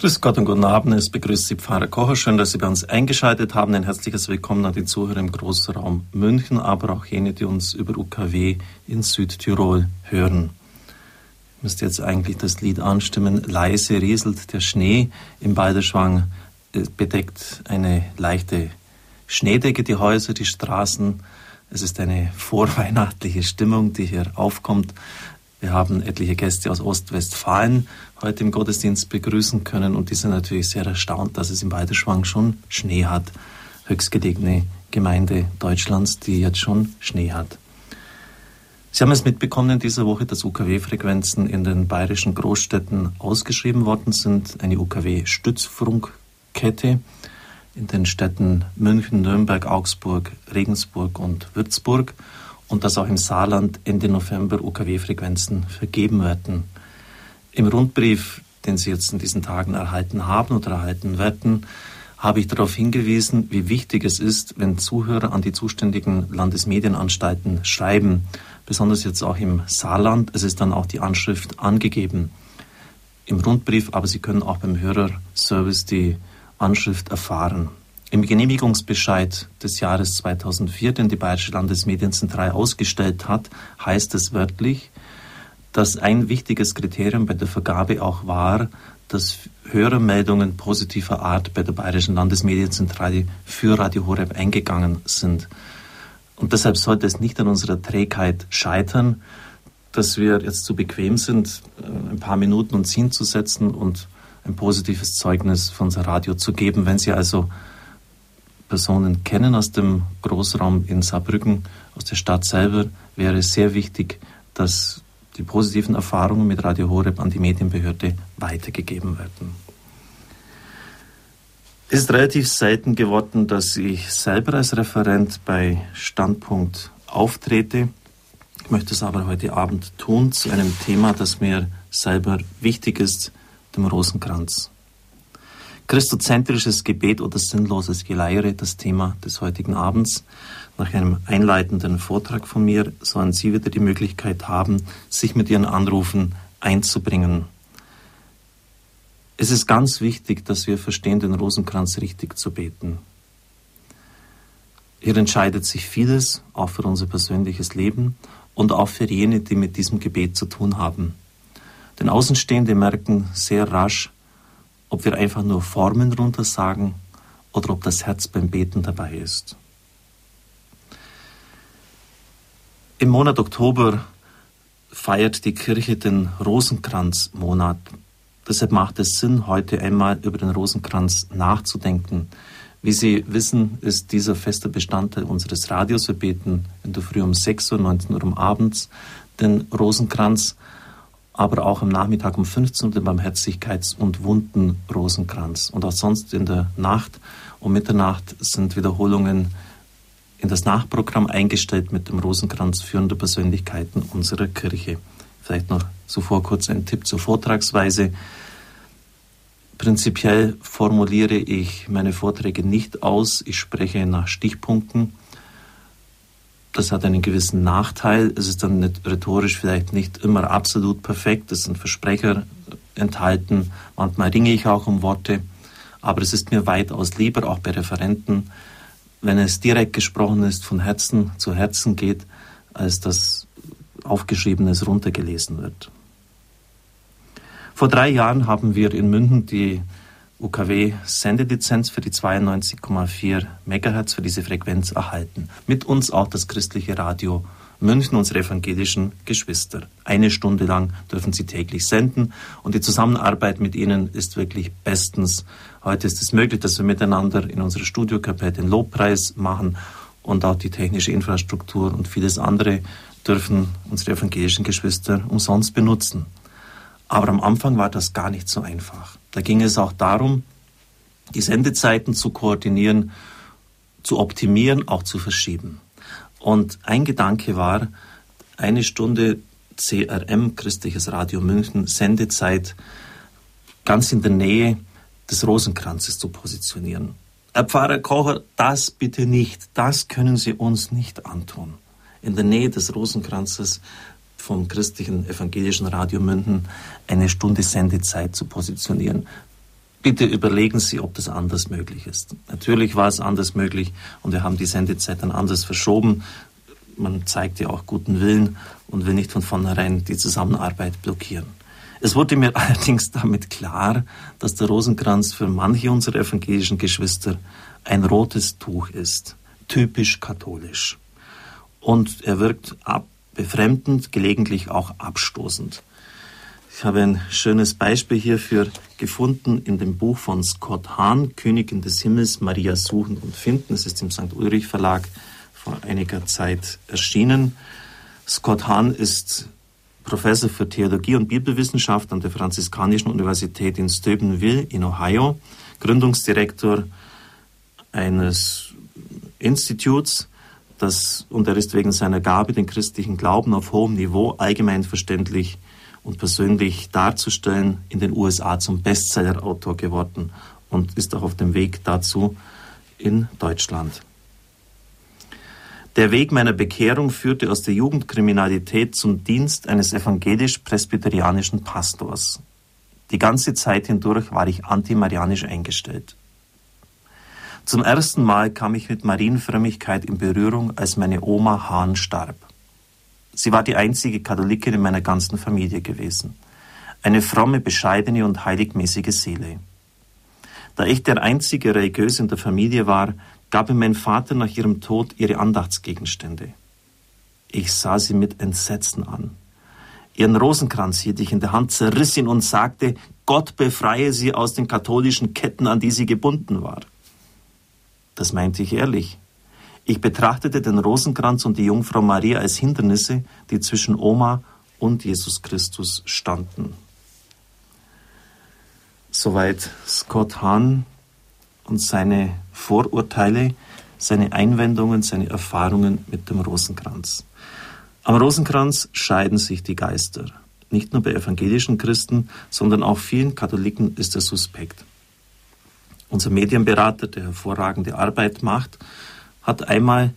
Grüß Gott und guten Abend. Es begrüßt Sie Pfarrer Kocher. Schön, dass Sie bei uns eingeschaltet haben. Ein herzliches Willkommen an die Zuhörer im Großraum München, aber auch jene, die uns über UKW in Südtirol hören. Ich müsste jetzt eigentlich das Lied anstimmen. Leise rieselt der Schnee im Balderschwang, bedeckt eine leichte Schneedecke die Häuser, die Straßen. Es ist eine vorweihnachtliche Stimmung, die hier aufkommt. Wir haben etliche Gäste aus Ostwestfalen heute im Gottesdienst begrüßen können und die sind natürlich sehr erstaunt, dass es im Weideschwang schon Schnee hat. Höchstgelegene Gemeinde Deutschlands, die jetzt schon Schnee hat. Sie haben es mitbekommen in dieser Woche, dass UKW-Frequenzen in den bayerischen Großstädten ausgeschrieben worden sind. Eine UKW-Stützfunkkette in den Städten München, Nürnberg, Augsburg, Regensburg und Würzburg und dass auch im Saarland Ende November UKW-Frequenzen vergeben werden. Im Rundbrief, den Sie jetzt in diesen Tagen erhalten haben oder erhalten werden, habe ich darauf hingewiesen, wie wichtig es ist, wenn Zuhörer an die zuständigen Landesmedienanstalten schreiben, besonders jetzt auch im Saarland. Es ist dann auch die Anschrift angegeben im Rundbrief, aber Sie können auch beim Hörerservice die Anschrift erfahren. Im Genehmigungsbescheid des Jahres 2004, den die Bayerische Landesmedienzentrale ausgestellt hat, heißt es wörtlich, dass ein wichtiges Kriterium bei der Vergabe auch war, dass Hörermeldungen positiver Art bei der Bayerischen Landesmedienzentrale für Radio Horeb eingegangen sind. Und deshalb sollte es nicht an unserer Trägheit scheitern, dass wir jetzt zu bequem sind, äh, ein paar Minuten uns hinzusetzen und ein positives Zeugnis von unser Radio zu geben. Wenn Sie also Personen kennen aus dem Großraum in Saarbrücken, aus der Stadt selber, wäre es sehr wichtig, dass die positiven Erfahrungen mit Radio Horeb an die Medienbehörde weitergegeben werden. Es ist relativ selten geworden, dass ich selber als Referent bei Standpunkt auftrete. Ich möchte es aber heute Abend tun zu einem Thema, das mir selber wichtig ist, dem Rosenkranz. Christozentrisches Gebet oder sinnloses Geleiere, das Thema des heutigen Abends. Nach einem einleitenden Vortrag von mir sollen Sie wieder die Möglichkeit haben, sich mit Ihren Anrufen einzubringen. Es ist ganz wichtig, dass wir verstehen, den Rosenkranz richtig zu beten. Hier entscheidet sich vieles, auch für unser persönliches Leben und auch für jene, die mit diesem Gebet zu tun haben. Denn Außenstehende merken sehr rasch, ob wir einfach nur Formen runter sagen oder ob das Herz beim Beten dabei ist. Im Monat Oktober feiert die Kirche den Rosenkranzmonat. Deshalb macht es Sinn, heute einmal über den Rosenkranz nachzudenken. Wie Sie wissen, ist dieser fester Bestandteil unseres Radios. Wir beten in der Früh um 6 Uhr, 19 Uhr um abends den Rosenkranz aber auch am Nachmittag um 15 Uhr den Barmherzigkeits- und Wunden-Rosenkranz. Und auch sonst in der Nacht um Mitternacht sind Wiederholungen in das Nachprogramm eingestellt mit dem Rosenkranz führender Persönlichkeiten unserer Kirche. Vielleicht noch zuvor kurz ein Tipp zur Vortragsweise. Prinzipiell formuliere ich meine Vorträge nicht aus, ich spreche nach Stichpunkten das hat einen gewissen Nachteil. Es ist dann nicht, rhetorisch vielleicht nicht immer absolut perfekt. Es sind Versprecher enthalten. Manchmal ringe ich auch um Worte. Aber es ist mir weitaus lieber, auch bei Referenten, wenn es direkt gesprochen ist, von Herzen zu Herzen geht, als dass Aufgeschriebenes runtergelesen wird. Vor drei Jahren haben wir in München die UKW-Sendelizenz für die 92,4 MHz für diese Frequenz erhalten. Mit uns auch das christliche Radio München, unsere evangelischen Geschwister. Eine Stunde lang dürfen sie täglich senden und die Zusammenarbeit mit ihnen ist wirklich bestens. Heute ist es möglich, dass wir miteinander in unserer Studiokapelle den Lobpreis machen und auch die technische Infrastruktur und vieles andere dürfen unsere evangelischen Geschwister umsonst benutzen. Aber am Anfang war das gar nicht so einfach. Da ging es auch darum, die Sendezeiten zu koordinieren, zu optimieren, auch zu verschieben. Und ein Gedanke war, eine Stunde CRM, Christliches Radio München, Sendezeit ganz in der Nähe des Rosenkranzes zu positionieren. Herr Pfarrer Kocher, das bitte nicht, das können Sie uns nicht antun. In der Nähe des Rosenkranzes vom christlichen evangelischen Radio Münden eine Stunde Sendezeit zu positionieren. Bitte überlegen Sie, ob das anders möglich ist. Natürlich war es anders möglich und wir haben die Sendezeit dann anders verschoben. Man zeigt ja auch guten Willen und will nicht von vornherein die Zusammenarbeit blockieren. Es wurde mir allerdings damit klar, dass der Rosenkranz für manche unserer evangelischen Geschwister ein rotes Tuch ist, typisch katholisch. Und er wirkt ab, befremdend, gelegentlich auch abstoßend. Ich habe ein schönes Beispiel hierfür gefunden in dem Buch von Scott Hahn, Königin des Himmels, Maria suchen und finden. Es ist im St. Ulrich Verlag vor einiger Zeit erschienen. Scott Hahn ist Professor für Theologie und Bibelwissenschaft an der Franziskanischen Universität in Steubenville in Ohio, Gründungsdirektor eines Instituts, das, und er ist wegen seiner Gabe, den christlichen Glauben auf hohem Niveau allgemein verständlich und persönlich darzustellen, in den USA zum Bestsellerautor geworden und ist auch auf dem Weg dazu in Deutschland. Der Weg meiner Bekehrung führte aus der Jugendkriminalität zum Dienst eines evangelisch-presbyterianischen Pastors. Die ganze Zeit hindurch war ich antimarianisch eingestellt. Zum ersten Mal kam ich mit Marienfrömmigkeit in Berührung, als meine Oma Hahn starb. Sie war die einzige Katholikin in meiner ganzen Familie gewesen. Eine fromme, bescheidene und heiligmäßige Seele. Da ich der einzige Religiöse in der Familie war, gab mir mein Vater nach ihrem Tod ihre Andachtsgegenstände. Ich sah sie mit Entsetzen an. Ihren Rosenkranz hielt ich in der Hand, zerriss ihn und sagte, Gott befreie sie aus den katholischen Ketten, an die sie gebunden war. Das meinte ich ehrlich. Ich betrachtete den Rosenkranz und die Jungfrau Maria als Hindernisse, die zwischen Oma und Jesus Christus standen. Soweit Scott Hahn und seine Vorurteile, seine Einwendungen, seine Erfahrungen mit dem Rosenkranz. Am Rosenkranz scheiden sich die Geister. Nicht nur bei evangelischen Christen, sondern auch vielen Katholiken ist er suspekt. Unser Medienberater, der hervorragende Arbeit macht, hat einmal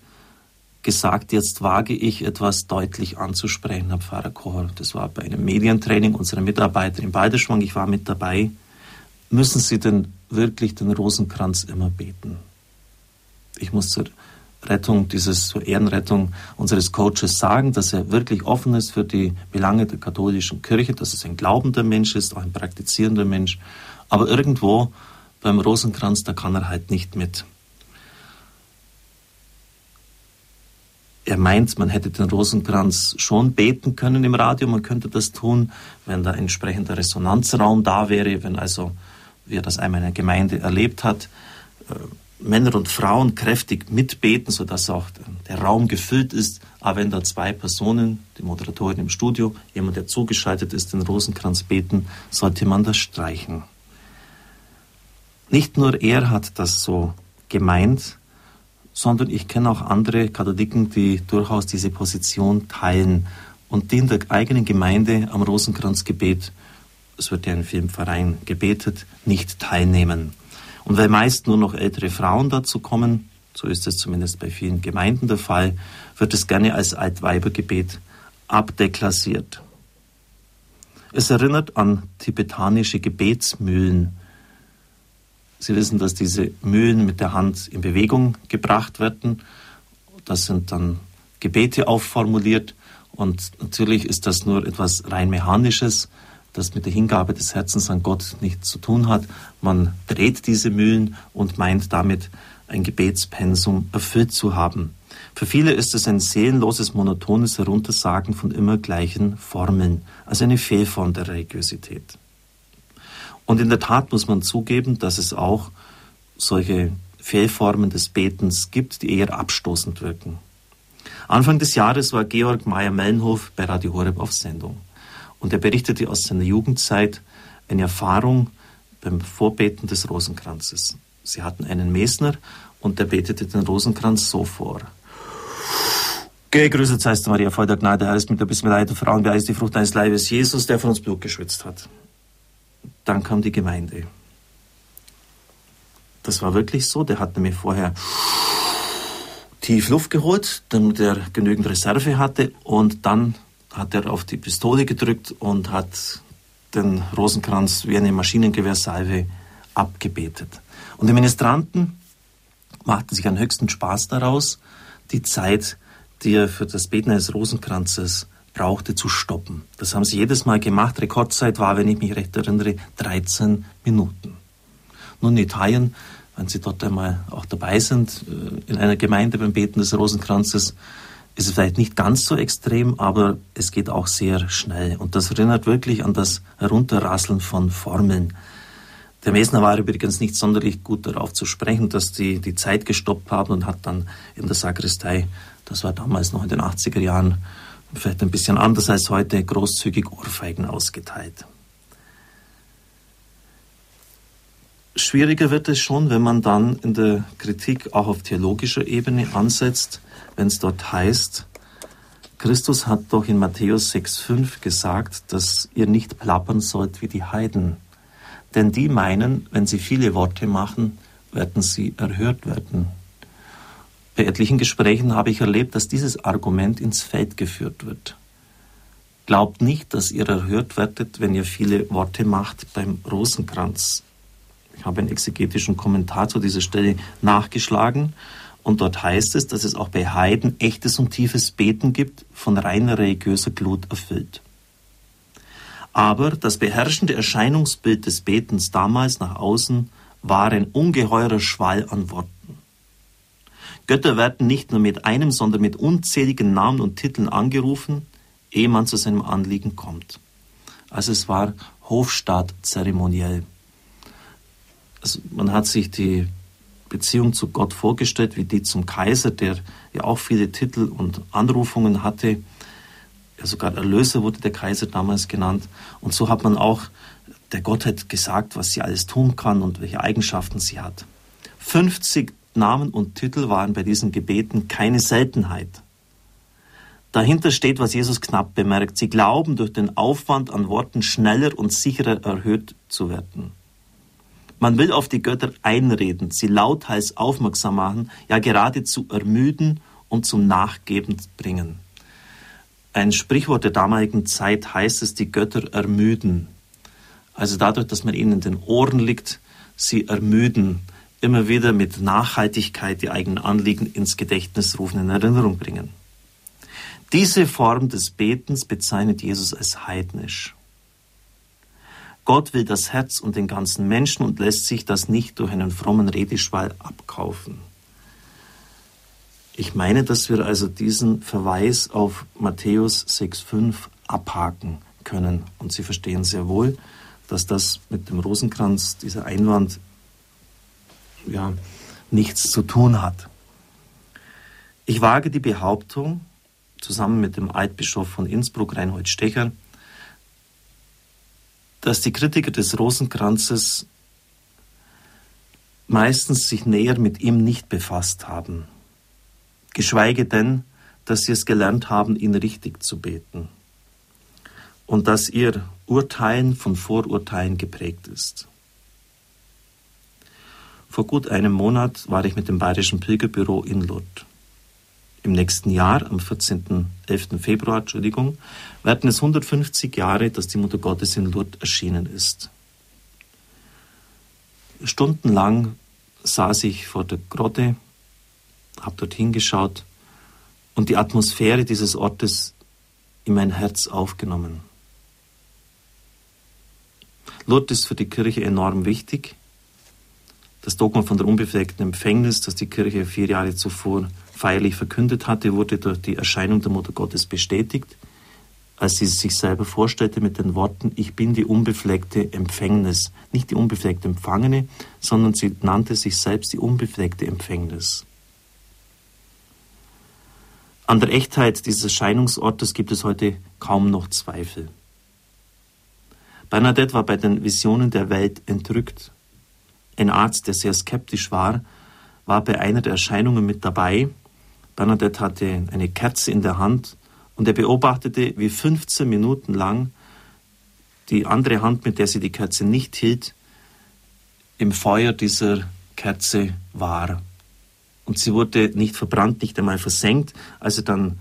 gesagt, jetzt wage ich etwas deutlich anzusprechen, Herr Pfarrer Kohl. Das war bei einem Medientraining unserer Mitarbeiter in Balderschwang. Ich war mit dabei. Müssen Sie denn wirklich den Rosenkranz immer beten? Ich muss zur Rettung dieses, zur Ehrenrettung unseres Coaches sagen, dass er wirklich offen ist für die Belange der katholischen Kirche, dass es ein glaubender Mensch ist, auch ein praktizierender Mensch. Aber irgendwo beim Rosenkranz, da kann er halt nicht mit. Er meint, man hätte den Rosenkranz schon beten können im Radio, man könnte das tun, wenn da entsprechender Resonanzraum da wäre, wenn also wie er das einmal in einer Gemeinde erlebt hat, äh, Männer und Frauen kräftig mitbeten, sodass auch der Raum gefüllt ist. Aber wenn da zwei Personen, die Moderatorin im Studio, jemand, der zugeschaltet ist, den Rosenkranz beten, sollte man das streichen. Nicht nur er hat das so gemeint, sondern ich kenne auch andere Katholiken, die durchaus diese Position teilen und die in der eigenen Gemeinde am Rosenkranzgebet es wird ja in vielen Vereinen gebetet, nicht teilnehmen. Und weil meist nur noch ältere Frauen dazu kommen, so ist es zumindest bei vielen Gemeinden der Fall, wird es gerne als Altweibergebet abdeklassiert. Es erinnert an tibetanische Gebetsmühlen. Sie wissen, dass diese Mühlen mit der Hand in Bewegung gebracht werden. Das sind dann Gebete aufformuliert und natürlich ist das nur etwas rein Mechanisches das mit der Hingabe des Herzens an Gott nichts zu tun hat. Man dreht diese Mühlen und meint damit ein Gebetspensum erfüllt zu haben. Für viele ist es ein seelenloses, monotones Heruntersagen von immer gleichen Formeln, also eine Fehlform der Religiosität. Und in der Tat muss man zugeben, dass es auch solche Fehlformen des Betens gibt, die eher abstoßend wirken. Anfang des Jahres war Georg Meyer-Mellenhof bei Radio Horeb auf Sendung. Und er berichtete aus seiner Jugendzeit eine Erfahrung beim Vorbeten des Rosenkranzes. Sie hatten einen Mesner und der betete den Rosenkranz so vor. Gegrüßet seist du, Maria, voll der Gnade, Herr ist mit der bist mit der Frauen, wer ist die Frucht deines Leibes, Jesus, der von uns Blut geschwitzt hat. Dann kam die Gemeinde. Das war wirklich so, der hat nämlich vorher tief Luft geholt, damit er genügend Reserve hatte und dann hat er auf die Pistole gedrückt und hat den Rosenkranz wie eine Maschinengewehrsalve abgebetet. Und die Ministranten machten sich einen höchsten Spaß daraus, die Zeit, die er für das Beten eines Rosenkranzes brauchte, zu stoppen. Das haben sie jedes Mal gemacht. Rekordzeit war, wenn ich mich recht erinnere, 13 Minuten. Nun, in Italien, wenn Sie dort einmal auch dabei sind, äh, in einer Gemeinde beim Beten des Rosenkranzes, ist es vielleicht nicht ganz so extrem, aber es geht auch sehr schnell. Und das erinnert wirklich an das Herunterrasseln von Formeln. Der Mesner war übrigens nicht sonderlich gut darauf zu sprechen, dass die die Zeit gestoppt haben und hat dann in der Sakristei, das war damals noch in den 80er Jahren, vielleicht ein bisschen anders als heute, großzügig Ohrfeigen ausgeteilt. Schwieriger wird es schon, wenn man dann in der Kritik auch auf theologischer Ebene ansetzt, wenn es dort heißt, Christus hat doch in Matthäus 6,5 gesagt, dass ihr nicht plappern sollt wie die Heiden. Denn die meinen, wenn sie viele Worte machen, werden sie erhört werden. Bei etlichen Gesprächen habe ich erlebt, dass dieses Argument ins Feld geführt wird. Glaubt nicht, dass ihr erhört werdet, wenn ihr viele Worte macht beim Rosenkranz. Ich habe einen exegetischen Kommentar zu dieser Stelle nachgeschlagen und dort heißt es, dass es auch bei Heiden echtes und tiefes Beten gibt, von reiner religiöser Glut erfüllt. Aber das beherrschende Erscheinungsbild des Betens damals nach außen war ein ungeheurer Schwall an Worten. Götter werden nicht nur mit einem, sondern mit unzähligen Namen und Titeln angerufen, ehe man zu seinem Anliegen kommt. Also es war Hofstaat zeremoniell. Also man hat sich die Beziehung zu Gott vorgestellt, wie die zum Kaiser, der ja auch viele Titel und Anrufungen hatte ja sogar Erlöser wurde der Kaiser damals genannt. Und so hat man auch der Gottheit gesagt, was sie alles tun kann und welche Eigenschaften sie hat. 50 Namen und Titel waren bei diesen Gebeten keine Seltenheit. Dahinter steht, was Jesus knapp bemerkt. Sie glauben, durch den Aufwand an Worten schneller und sicherer erhöht zu werden. Man will auf die Götter einreden, sie lauthals aufmerksam machen, ja geradezu ermüden und zum Nachgeben bringen. Ein Sprichwort der damaligen Zeit heißt es, die Götter ermüden. Also dadurch, dass man ihnen in den Ohren liegt, sie ermüden, immer wieder mit Nachhaltigkeit die eigenen Anliegen ins Gedächtnis rufen, in Erinnerung bringen. Diese Form des Betens bezeichnet Jesus als heidnisch. Gott will das Herz und den ganzen Menschen und lässt sich das nicht durch einen frommen Redeschwall abkaufen. Ich meine, dass wir also diesen Verweis auf Matthäus 6,5 abhaken können. Und Sie verstehen sehr wohl, dass das mit dem Rosenkranz, dieser Einwand, ja, nichts zu tun hat. Ich wage die Behauptung, zusammen mit dem Altbischof von Innsbruck, Reinhold Stecher, dass die Kritiker des Rosenkranzes meistens sich näher mit ihm nicht befasst haben geschweige denn, dass sie es gelernt haben, ihn richtig zu beten und dass ihr Urteilen von Vorurteilen geprägt ist. Vor gut einem Monat war ich mit dem Bayerischen Pilgerbüro in Lourdes. Im nächsten Jahr, am 14. 11. Februar, Entschuldigung, werden es 150 Jahre, dass die Mutter Gottes in Lourdes erschienen ist. Stundenlang saß ich vor der Grotte habe dort hingeschaut und die Atmosphäre dieses Ortes in mein Herz aufgenommen. Lourdes ist für die Kirche enorm wichtig. Das Dogma von der unbefleckten Empfängnis, das die Kirche vier Jahre zuvor feierlich verkündet hatte, wurde durch die Erscheinung der Mutter Gottes bestätigt, als sie sich selber vorstellte mit den Worten, ich bin die unbefleckte Empfängnis. Nicht die unbefleckte Empfangene, sondern sie nannte sich selbst die unbefleckte Empfängnis. An der Echtheit dieses Erscheinungsortes gibt es heute kaum noch Zweifel. Bernadette war bei den Visionen der Welt entrückt. Ein Arzt, der sehr skeptisch war, war bei einer der Erscheinungen mit dabei. Bernadette hatte eine Kerze in der Hand und er beobachtete, wie 15 Minuten lang die andere Hand, mit der sie die Kerze nicht hielt, im Feuer dieser Kerze war und sie wurde nicht verbrannt, nicht einmal versenkt. Als er dann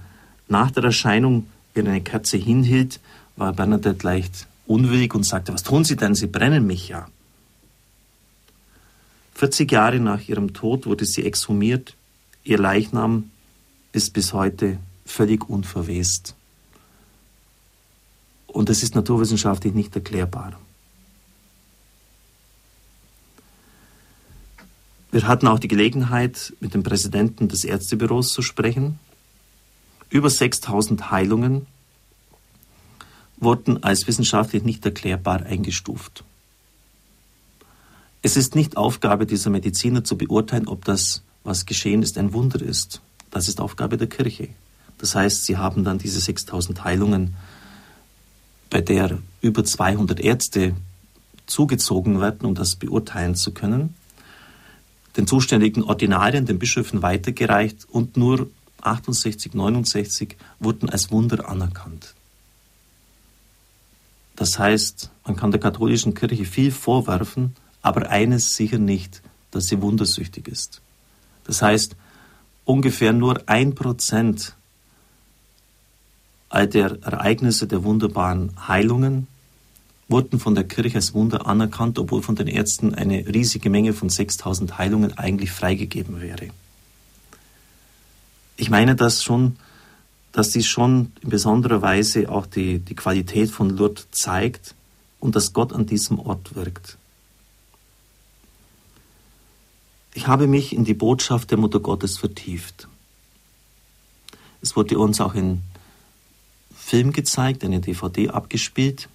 nach der Erscheinung ihr eine Kerze hinhielt, war Bernadette leicht unwillig und sagte, was tun Sie denn? Sie brennen mich ja. 40 Jahre nach ihrem Tod wurde sie exhumiert. Ihr Leichnam ist bis heute völlig unverwest. Und das ist naturwissenschaftlich nicht erklärbar. Wir hatten auch die Gelegenheit, mit dem Präsidenten des Ärztebüros zu sprechen. Über 6000 Heilungen wurden als wissenschaftlich nicht erklärbar eingestuft. Es ist nicht Aufgabe dieser Mediziner zu beurteilen, ob das, was geschehen ist, ein Wunder ist. Das ist Aufgabe der Kirche. Das heißt, sie haben dann diese 6000 Heilungen, bei der über 200 Ärzte zugezogen werden, um das beurteilen zu können den zuständigen Ordinarien, den Bischöfen weitergereicht und nur 68, 69 wurden als Wunder anerkannt. Das heißt, man kann der katholischen Kirche viel vorwerfen, aber eines sicher nicht, dass sie wundersüchtig ist. Das heißt, ungefähr nur ein Prozent all der Ereignisse der wunderbaren Heilungen wurden von der Kirche als Wunder anerkannt, obwohl von den Ärzten eine riesige Menge von 6000 Heilungen eigentlich freigegeben wäre. Ich meine das schon, dass dies schon in besonderer Weise auch die, die Qualität von Lourdes zeigt und dass Gott an diesem Ort wirkt. Ich habe mich in die Botschaft der Mutter Gottes vertieft. Es wurde uns auch in Film gezeigt, eine DVD abgespielt.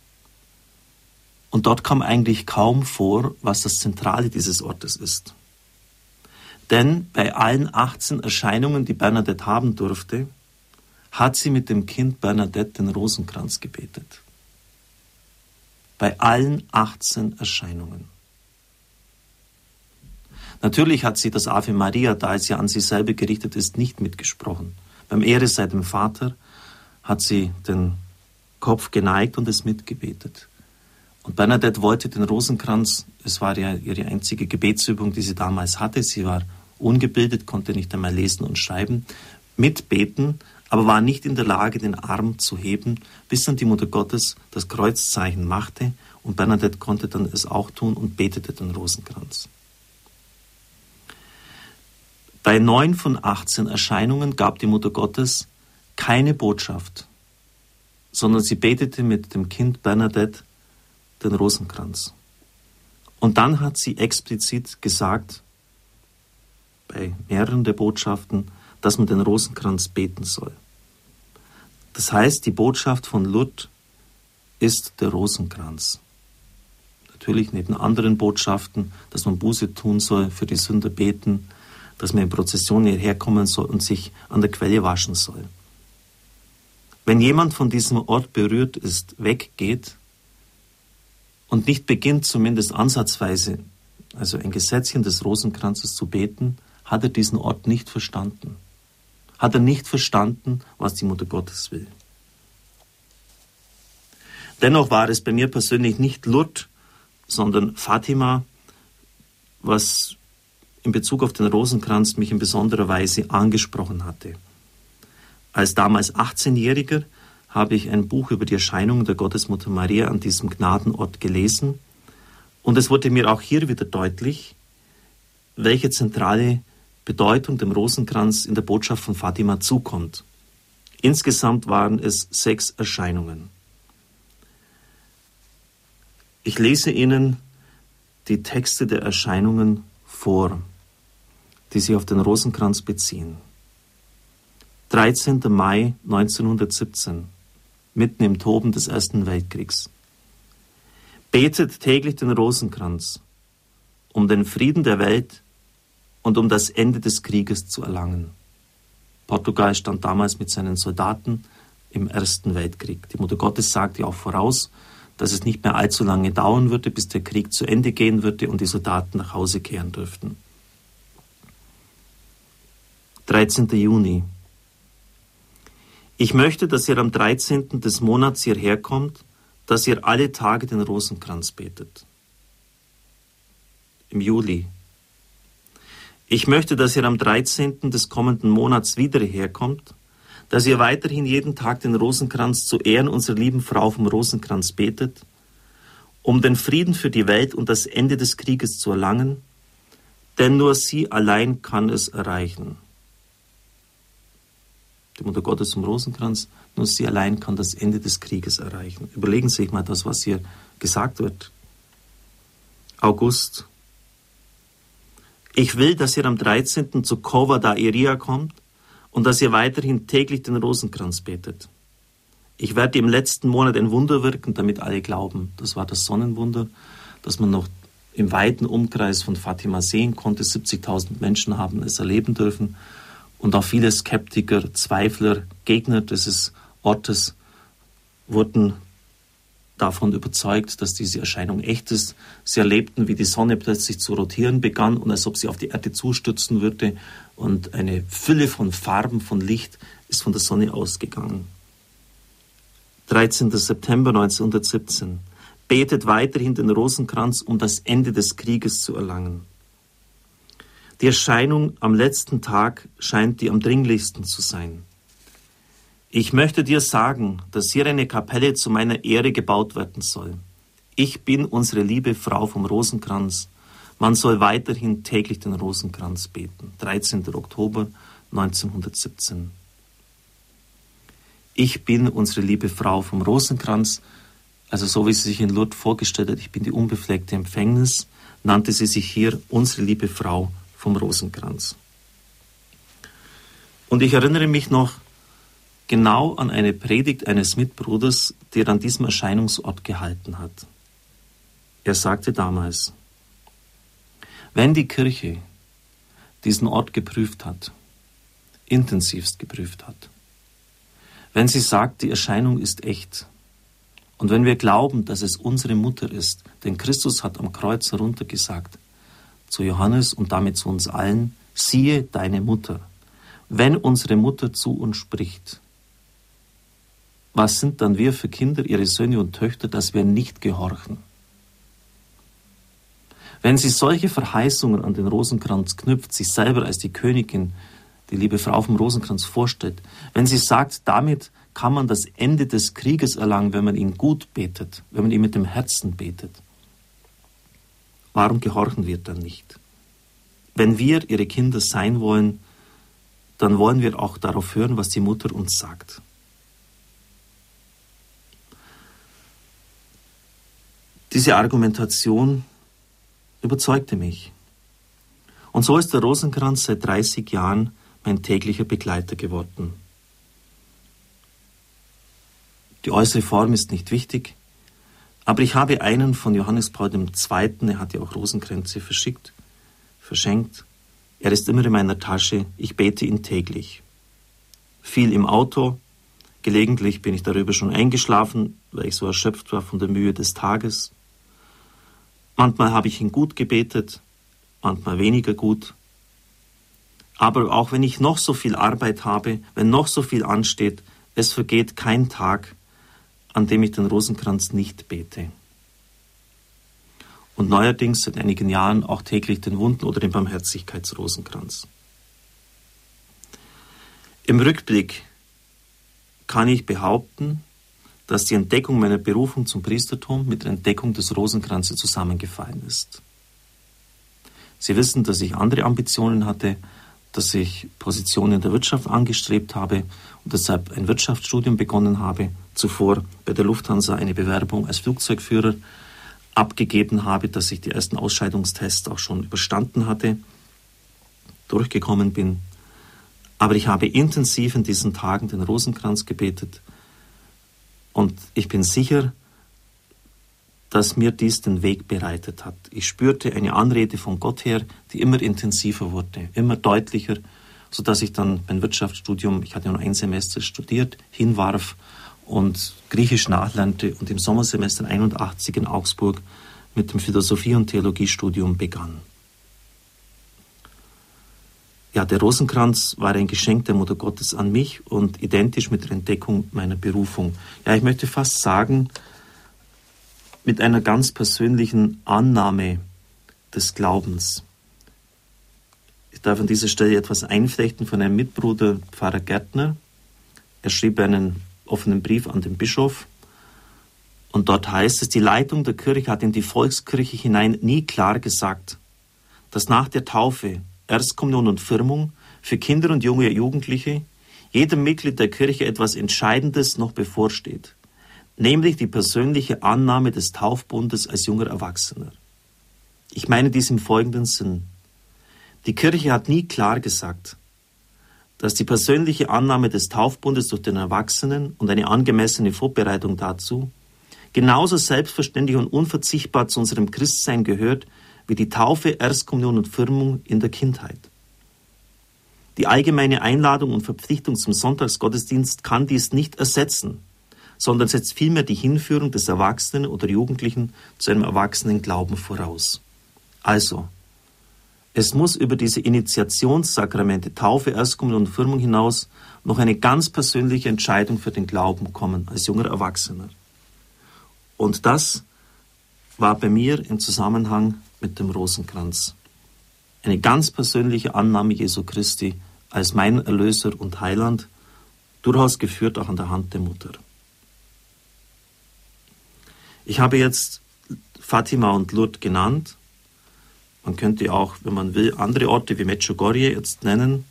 Und dort kam eigentlich kaum vor, was das Zentrale dieses Ortes ist. Denn bei allen 18 Erscheinungen, die Bernadette haben durfte, hat sie mit dem Kind Bernadette den Rosenkranz gebetet. Bei allen 18 Erscheinungen. Natürlich hat sie das Ave Maria, da es ja an sie selber gerichtet ist, nicht mitgesprochen. Beim Ehre sei dem Vater hat sie den Kopf geneigt und es mitgebetet. Und Bernadette wollte den Rosenkranz, es war ja ihre einzige Gebetsübung, die sie damals hatte. Sie war ungebildet, konnte nicht einmal lesen und schreiben, mitbeten, aber war nicht in der Lage, den Arm zu heben, bis dann die Mutter Gottes das Kreuzzeichen machte und Bernadette konnte dann es auch tun und betete den Rosenkranz. Bei neun von 18 Erscheinungen gab die Mutter Gottes keine Botschaft, sondern sie betete mit dem Kind Bernadette den Rosenkranz. Und dann hat sie explizit gesagt, bei mehreren der Botschaften, dass man den Rosenkranz beten soll. Das heißt, die Botschaft von Lourdes ist der Rosenkranz. Natürlich neben anderen Botschaften, dass man Buße tun soll, für die Sünder beten, dass man in Prozession hierher kommen soll und sich an der Quelle waschen soll. Wenn jemand von diesem Ort berührt ist, weggeht, und nicht beginnt, zumindest ansatzweise, also ein Gesetzchen des Rosenkranzes zu beten, hat er diesen Ort nicht verstanden. Hat er nicht verstanden, was die Mutter Gottes will. Dennoch war es bei mir persönlich nicht Lourdes, sondern Fatima, was in Bezug auf den Rosenkranz mich in besonderer Weise angesprochen hatte. Als damals 18-Jähriger habe ich ein Buch über die Erscheinung der Gottesmutter Maria an diesem Gnadenort gelesen. Und es wurde mir auch hier wieder deutlich, welche zentrale Bedeutung dem Rosenkranz in der Botschaft von Fatima zukommt. Insgesamt waren es sechs Erscheinungen. Ich lese Ihnen die Texte der Erscheinungen vor, die sich auf den Rosenkranz beziehen. 13. Mai 1917 mitten im Toben des Ersten Weltkriegs. Betet täglich den Rosenkranz, um den Frieden der Welt und um das Ende des Krieges zu erlangen. Portugal stand damals mit seinen Soldaten im Ersten Weltkrieg. Die Mutter Gottes sagte auch voraus, dass es nicht mehr allzu lange dauern würde, bis der Krieg zu Ende gehen würde und die Soldaten nach Hause kehren dürften. 13. Juni ich möchte, dass ihr am 13. des Monats hierher kommt, dass ihr alle Tage den Rosenkranz betet. Im Juli. Ich möchte, dass ihr am 13. des kommenden Monats wieder herkommt, dass ihr weiterhin jeden Tag den Rosenkranz zu Ehren unserer lieben Frau vom Rosenkranz betet, um den Frieden für die Welt und das Ende des Krieges zu erlangen, denn nur sie allein kann es erreichen. Die Mutter Gottes im Rosenkranz, nur sie allein kann das Ende des Krieges erreichen. Überlegen Sie sich mal das, was hier gesagt wird. August. Ich will, dass ihr am 13. zu Kova da Iria kommt und dass ihr weiterhin täglich den Rosenkranz betet. Ich werde im letzten Monat ein Wunder wirken, damit alle glauben. Das war das Sonnenwunder, dass man noch im weiten Umkreis von Fatima sehen konnte. 70.000 Menschen haben es erleben dürfen. Und auch viele Skeptiker, Zweifler, Gegner dieses Ortes wurden davon überzeugt, dass diese Erscheinung echt ist. Sie erlebten, wie die Sonne plötzlich zu rotieren begann und als ob sie auf die Erde zustürzen würde. Und eine Fülle von Farben, von Licht ist von der Sonne ausgegangen. 13. September 1917 betet weiterhin den Rosenkranz, um das Ende des Krieges zu erlangen. Die Erscheinung am letzten Tag scheint die am dringlichsten zu sein. Ich möchte dir sagen, dass hier eine Kapelle zu meiner Ehre gebaut werden soll. Ich bin unsere liebe Frau vom Rosenkranz. Man soll weiterhin täglich den Rosenkranz beten. 13. Oktober 1917. Ich bin unsere liebe Frau vom Rosenkranz. Also so wie sie sich in Lourdes vorgestellt hat, ich bin die unbefleckte Empfängnis, nannte sie sich hier unsere liebe Frau vom Rosenkranz. Und ich erinnere mich noch genau an eine Predigt eines Mitbruders, der an diesem Erscheinungsort gehalten hat. Er sagte damals, wenn die Kirche diesen Ort geprüft hat, intensivst geprüft hat, wenn sie sagt, die Erscheinung ist echt, und wenn wir glauben, dass es unsere Mutter ist, denn Christus hat am Kreuz heruntergesagt zu Johannes und damit zu uns allen, siehe deine Mutter. Wenn unsere Mutter zu uns spricht, was sind dann wir für Kinder, ihre Söhne und Töchter, dass wir nicht gehorchen? Wenn sie solche Verheißungen an den Rosenkranz knüpft, sich selber als die Königin, die liebe Frau vom Rosenkranz vorstellt, wenn sie sagt, damit kann man das Ende des Krieges erlangen, wenn man ihn gut betet, wenn man ihn mit dem Herzen betet. Warum gehorchen wir dann nicht? Wenn wir ihre Kinder sein wollen, dann wollen wir auch darauf hören, was die Mutter uns sagt. Diese Argumentation überzeugte mich. Und so ist der Rosenkranz seit 30 Jahren mein täglicher Begleiter geworden. Die äußere Form ist nicht wichtig, aber ich habe einen von Johannes Paul II., er hat ja auch Rosenkränze verschickt, verschenkt. Er ist immer in meiner Tasche, ich bete ihn täglich. Viel im Auto, gelegentlich bin ich darüber schon eingeschlafen, weil ich so erschöpft war von der Mühe des Tages. Manchmal habe ich ihn gut gebetet, manchmal weniger gut. Aber auch wenn ich noch so viel Arbeit habe, wenn noch so viel ansteht, es vergeht kein Tag, an dem ich den Rosenkranz nicht bete. Und neuerdings seit einigen Jahren auch täglich den Wunden oder den Barmherzigkeitsrosenkranz. Im Rückblick kann ich behaupten, dass die Entdeckung meiner Berufung zum Priestertum mit der Entdeckung des Rosenkranzes zusammengefallen ist. Sie wissen, dass ich andere Ambitionen hatte, dass ich Positionen in der Wirtschaft angestrebt habe und deshalb ein Wirtschaftsstudium begonnen habe, zuvor bei der Lufthansa eine Bewerbung als Flugzeugführer abgegeben habe, dass ich die ersten Ausscheidungstests auch schon überstanden hatte, durchgekommen bin. Aber ich habe intensiv in diesen Tagen den Rosenkranz gebetet und ich bin sicher, dass mir dies den Weg bereitet hat. Ich spürte eine Anrede von Gott her, die immer intensiver wurde, immer deutlicher, so dass ich dann mein Wirtschaftsstudium, ich hatte nur ein Semester studiert, hinwarf und Griechisch nachlernte und im Sommersemester 81 in Augsburg mit dem Philosophie- und Theologiestudium begann. Ja, der Rosenkranz war ein Geschenk der Mutter Gottes an mich und identisch mit der Entdeckung meiner Berufung. Ja, ich möchte fast sagen, mit einer ganz persönlichen Annahme des Glaubens. Ich darf an dieser Stelle etwas einflechten von einem Mitbruder, Pfarrer Gärtner. Er schrieb einen offenen Brief an den Bischof und dort heißt es, die Leitung der Kirche hat in die Volkskirche hinein nie klar gesagt, dass nach der Taufe, Erstkommunion und Firmung für Kinder und junge Jugendliche jedem Mitglied der Kirche etwas Entscheidendes noch bevorsteht, nämlich die persönliche Annahme des Taufbundes als junger Erwachsener. Ich meine dies im folgenden Sinn. Die Kirche hat nie klar gesagt, dass die persönliche Annahme des Taufbundes durch den Erwachsenen und eine angemessene Vorbereitung dazu genauso selbstverständlich und unverzichtbar zu unserem Christsein gehört wie die Taufe, Erstkommunion und Firmung in der Kindheit. Die allgemeine Einladung und Verpflichtung zum Sonntagsgottesdienst kann dies nicht ersetzen, sondern setzt vielmehr die Hinführung des Erwachsenen oder Jugendlichen zu einem erwachsenen Glauben voraus. Also, es muss über diese Initiationssakramente Taufe, Erstkommunion und Firmung hinaus noch eine ganz persönliche Entscheidung für den Glauben kommen als junger Erwachsener. Und das war bei mir im Zusammenhang mit dem Rosenkranz. Eine ganz persönliche Annahme Jesu Christi als mein Erlöser und Heiland, durchaus geführt auch an der Hand der Mutter. Ich habe jetzt Fatima und Lourdes genannt man könnte auch, wenn man will, andere Orte wie Medjugorje jetzt nennen.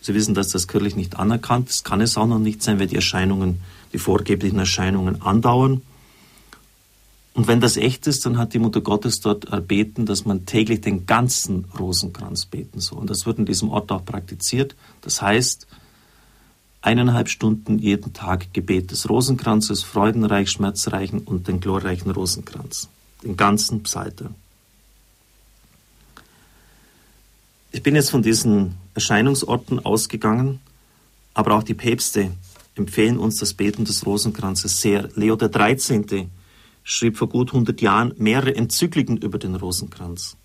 Sie wissen, dass das kirchlich nicht anerkannt ist. Kann es auch noch nicht sein, weil die Erscheinungen, die vorgeblichen Erscheinungen andauern. Und wenn das echt ist, dann hat die Mutter Gottes dort erbeten, dass man täglich den ganzen Rosenkranz beten soll. Und das wird in diesem Ort auch praktiziert. Das heißt, eineinhalb Stunden jeden Tag Gebet des Rosenkranzes, freudenreich, schmerzreichen und den glorreichen Rosenkranz. Den ganzen Psalter. Ich bin jetzt von diesen Erscheinungsorten ausgegangen, aber auch die Päpste empfehlen uns das Beten des Rosenkranzes sehr. Leo XIII. schrieb vor gut 100 Jahren mehrere Enzykliken über den Rosenkranz.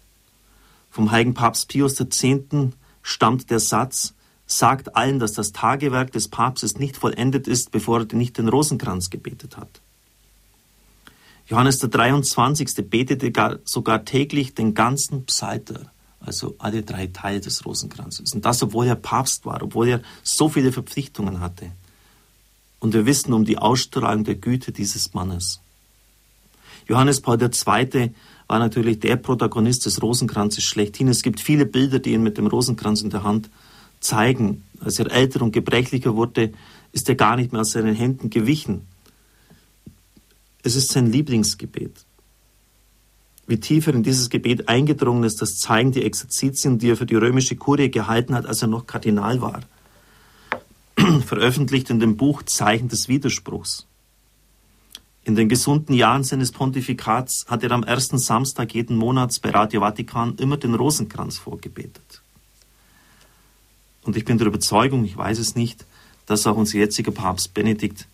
Vom heiligen Papst Pius X. stammt der Satz, sagt allen, dass das Tagewerk des Papstes nicht vollendet ist, bevor er nicht den Rosenkranz gebetet hat. Johannes der 23. betete sogar täglich den ganzen Psalter also alle drei Teile des Rosenkranzes. Und das, obwohl er Papst war, obwohl er so viele Verpflichtungen hatte. Und wir wissen um die Ausstrahlung der Güte dieses Mannes. Johannes Paul II. war natürlich der Protagonist des Rosenkranzes schlechthin. Es gibt viele Bilder, die ihn mit dem Rosenkranz in der Hand zeigen. Als er älter und gebrechlicher wurde, ist er gar nicht mehr aus seinen Händen gewichen. Es ist sein Lieblingsgebet. Wie tiefer in dieses Gebet eingedrungen ist, das zeigen die Exerzitien, die er für die römische Kurie gehalten hat, als er noch Kardinal war. Veröffentlicht in dem Buch Zeichen des Widerspruchs. In den gesunden Jahren seines Pontifikats hat er am ersten Samstag jeden Monats bei Radio Vatikan immer den Rosenkranz vorgebetet. Und ich bin der Überzeugung, ich weiß es nicht, dass auch unser jetziger Papst Benedikt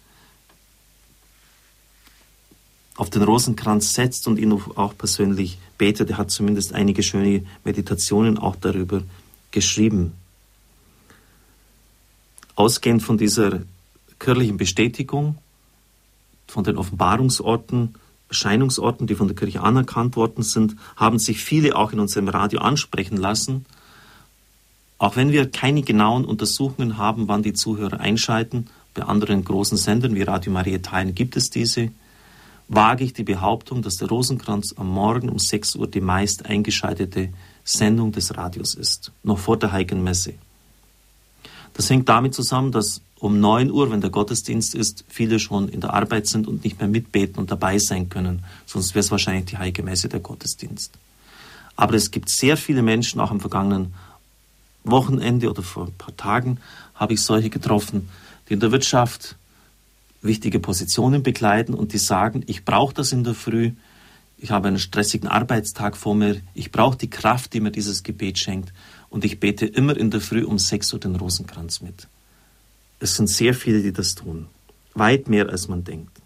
auf den Rosenkranz setzt und ihn auch persönlich betet. Er hat zumindest einige schöne Meditationen auch darüber geschrieben. Ausgehend von dieser kirchlichen Bestätigung, von den Offenbarungsorten, Erscheinungsorten, die von der Kirche anerkannt worden sind, haben sich viele auch in unserem Radio ansprechen lassen. Auch wenn wir keine genauen Untersuchungen haben, wann die Zuhörer einschalten, bei anderen großen Sendern wie Radio Maria Teilen gibt es diese wage ich die Behauptung, dass der Rosenkranz am Morgen um 6 Uhr die meist eingeschaltete Sendung des Radios ist, noch vor der Heiligen Messe. Das hängt damit zusammen, dass um 9 Uhr, wenn der Gottesdienst ist, viele schon in der Arbeit sind und nicht mehr mitbeten und dabei sein können. Sonst wäre es wahrscheinlich die Heilige Messe der Gottesdienst. Aber es gibt sehr viele Menschen, auch am vergangenen Wochenende oder vor ein paar Tagen habe ich solche getroffen, die in der Wirtschaft wichtige Positionen begleiten und die sagen, ich brauche das in der Früh, ich habe einen stressigen Arbeitstag vor mir, ich brauche die Kraft, die mir dieses Gebet schenkt und ich bete immer in der Früh um 6 Uhr den Rosenkranz mit. Es sind sehr viele, die das tun, weit mehr als man denkt.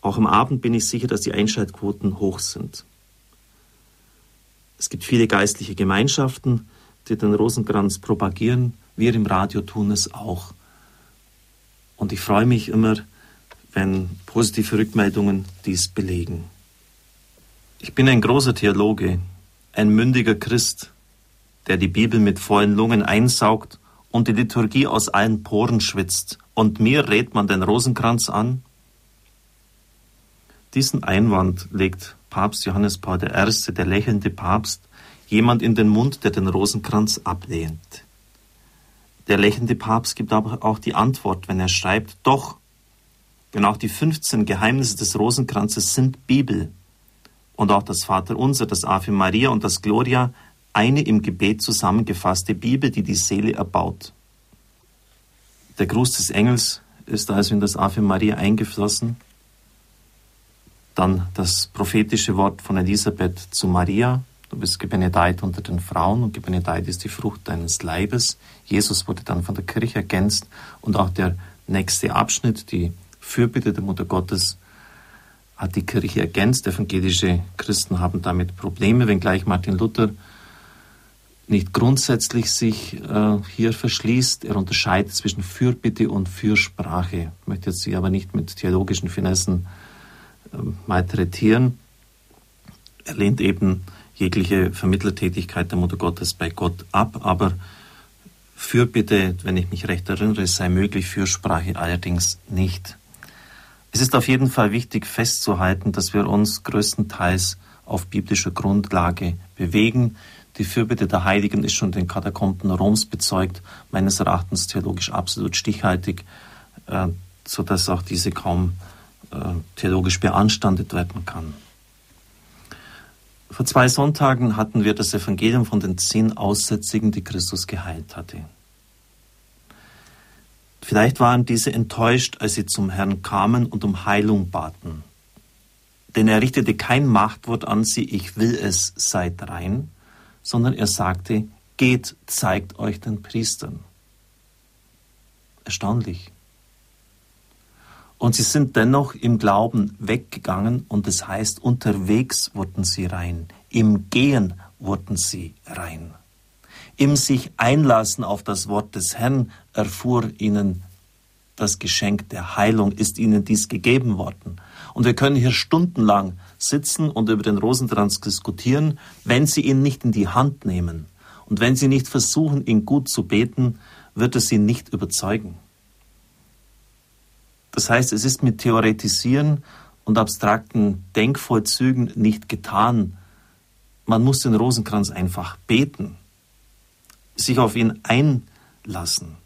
Auch am Abend bin ich sicher, dass die Einschaltquoten hoch sind. Es gibt viele geistliche Gemeinschaften, die den Rosenkranz propagieren. Wir im Radio tun es auch. Und ich freue mich immer, wenn positive Rückmeldungen dies belegen. Ich bin ein großer Theologe, ein mündiger Christ, der die Bibel mit vollen Lungen einsaugt und die Liturgie aus allen Poren schwitzt. Und mir rät man den Rosenkranz an? Diesen Einwand legt Papst Johannes Paul I., der lächelnde Papst, jemand in den Mund, der den Rosenkranz ablehnt. Der lächelnde Papst gibt aber auch die Antwort, wenn er schreibt, doch, denn auch die 15 Geheimnisse des Rosenkranzes sind Bibel und auch das Vaterunser, das Ave Maria und das Gloria eine im Gebet zusammengefasste Bibel, die die Seele erbaut. Der Gruß des Engels ist also in das Ave Maria eingeflossen. Dann das prophetische Wort von Elisabeth zu Maria. Du bist gebenedeit unter den Frauen und gebenedeit ist die Frucht deines Leibes. Jesus wurde dann von der Kirche ergänzt und auch der nächste Abschnitt, die Fürbitte der Mutter Gottes, hat die Kirche ergänzt. Evangelische Christen haben damit Probleme, wenngleich Martin Luther nicht grundsätzlich sich äh, hier verschließt. Er unterscheidet zwischen Fürbitte und Fürsprache. Ich möchte jetzt sie aber nicht mit theologischen Finessen äh, malträtieren. Er lehnt eben jegliche Vermittlertätigkeit der Mutter Gottes bei Gott ab, aber Fürbitte, wenn ich mich recht erinnere, sei möglich, Fürsprache allerdings nicht. Es ist auf jeden Fall wichtig festzuhalten, dass wir uns größtenteils auf biblischer Grundlage bewegen. Die Fürbitte der Heiligen ist schon den Katakomben Roms bezeugt, meines Erachtens theologisch absolut stichhaltig, äh, sodass auch diese kaum theologisch beanstandet werden kann. Vor zwei Sonntagen hatten wir das Evangelium von den zehn Aussätzigen, die Christus geheilt hatte. Vielleicht waren diese enttäuscht, als sie zum Herrn kamen und um Heilung baten. Denn er richtete kein Machtwort an sie, ich will es, seid rein, sondern er sagte, geht, zeigt euch den Priestern. Erstaunlich. Und sie sind dennoch im Glauben weggegangen und das heißt, unterwegs wurden sie rein, im Gehen wurden sie rein. Im sich einlassen auf das Wort des Herrn erfuhr ihnen das Geschenk der Heilung, ist ihnen dies gegeben worden. Und wir können hier stundenlang sitzen und über den Rosenkranz diskutieren, wenn sie ihn nicht in die Hand nehmen und wenn sie nicht versuchen, ihn gut zu beten, wird es sie nicht überzeugen. Das heißt, es ist mit Theoretisieren und abstrakten Denkvollzügen nicht getan. Man muss den Rosenkranz einfach beten sich auf ihn einlassen.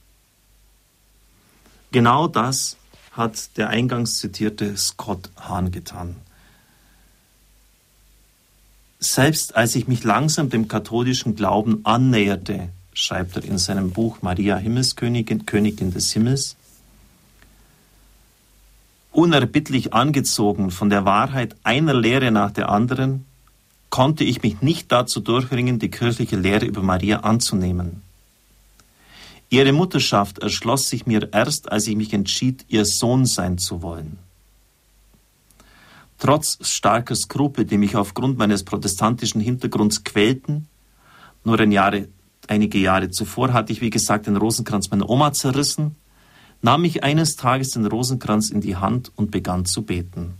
Genau das hat der eingangs zitierte Scott Hahn getan. Selbst als ich mich langsam dem katholischen Glauben annäherte, schreibt er in seinem Buch Maria Himmelskönigin, Königin des Himmels, unerbittlich angezogen von der Wahrheit einer Lehre nach der anderen, konnte ich mich nicht dazu durchringen, die kirchliche Lehre über Maria anzunehmen. Ihre Mutterschaft erschloss sich mir erst, als ich mich entschied, ihr Sohn sein zu wollen. Trotz starker Skrupel, die mich aufgrund meines protestantischen Hintergrunds quälten, nur ein Jahre, einige Jahre zuvor hatte ich, wie gesagt, den Rosenkranz meiner Oma zerrissen, nahm ich eines Tages den Rosenkranz in die Hand und begann zu beten.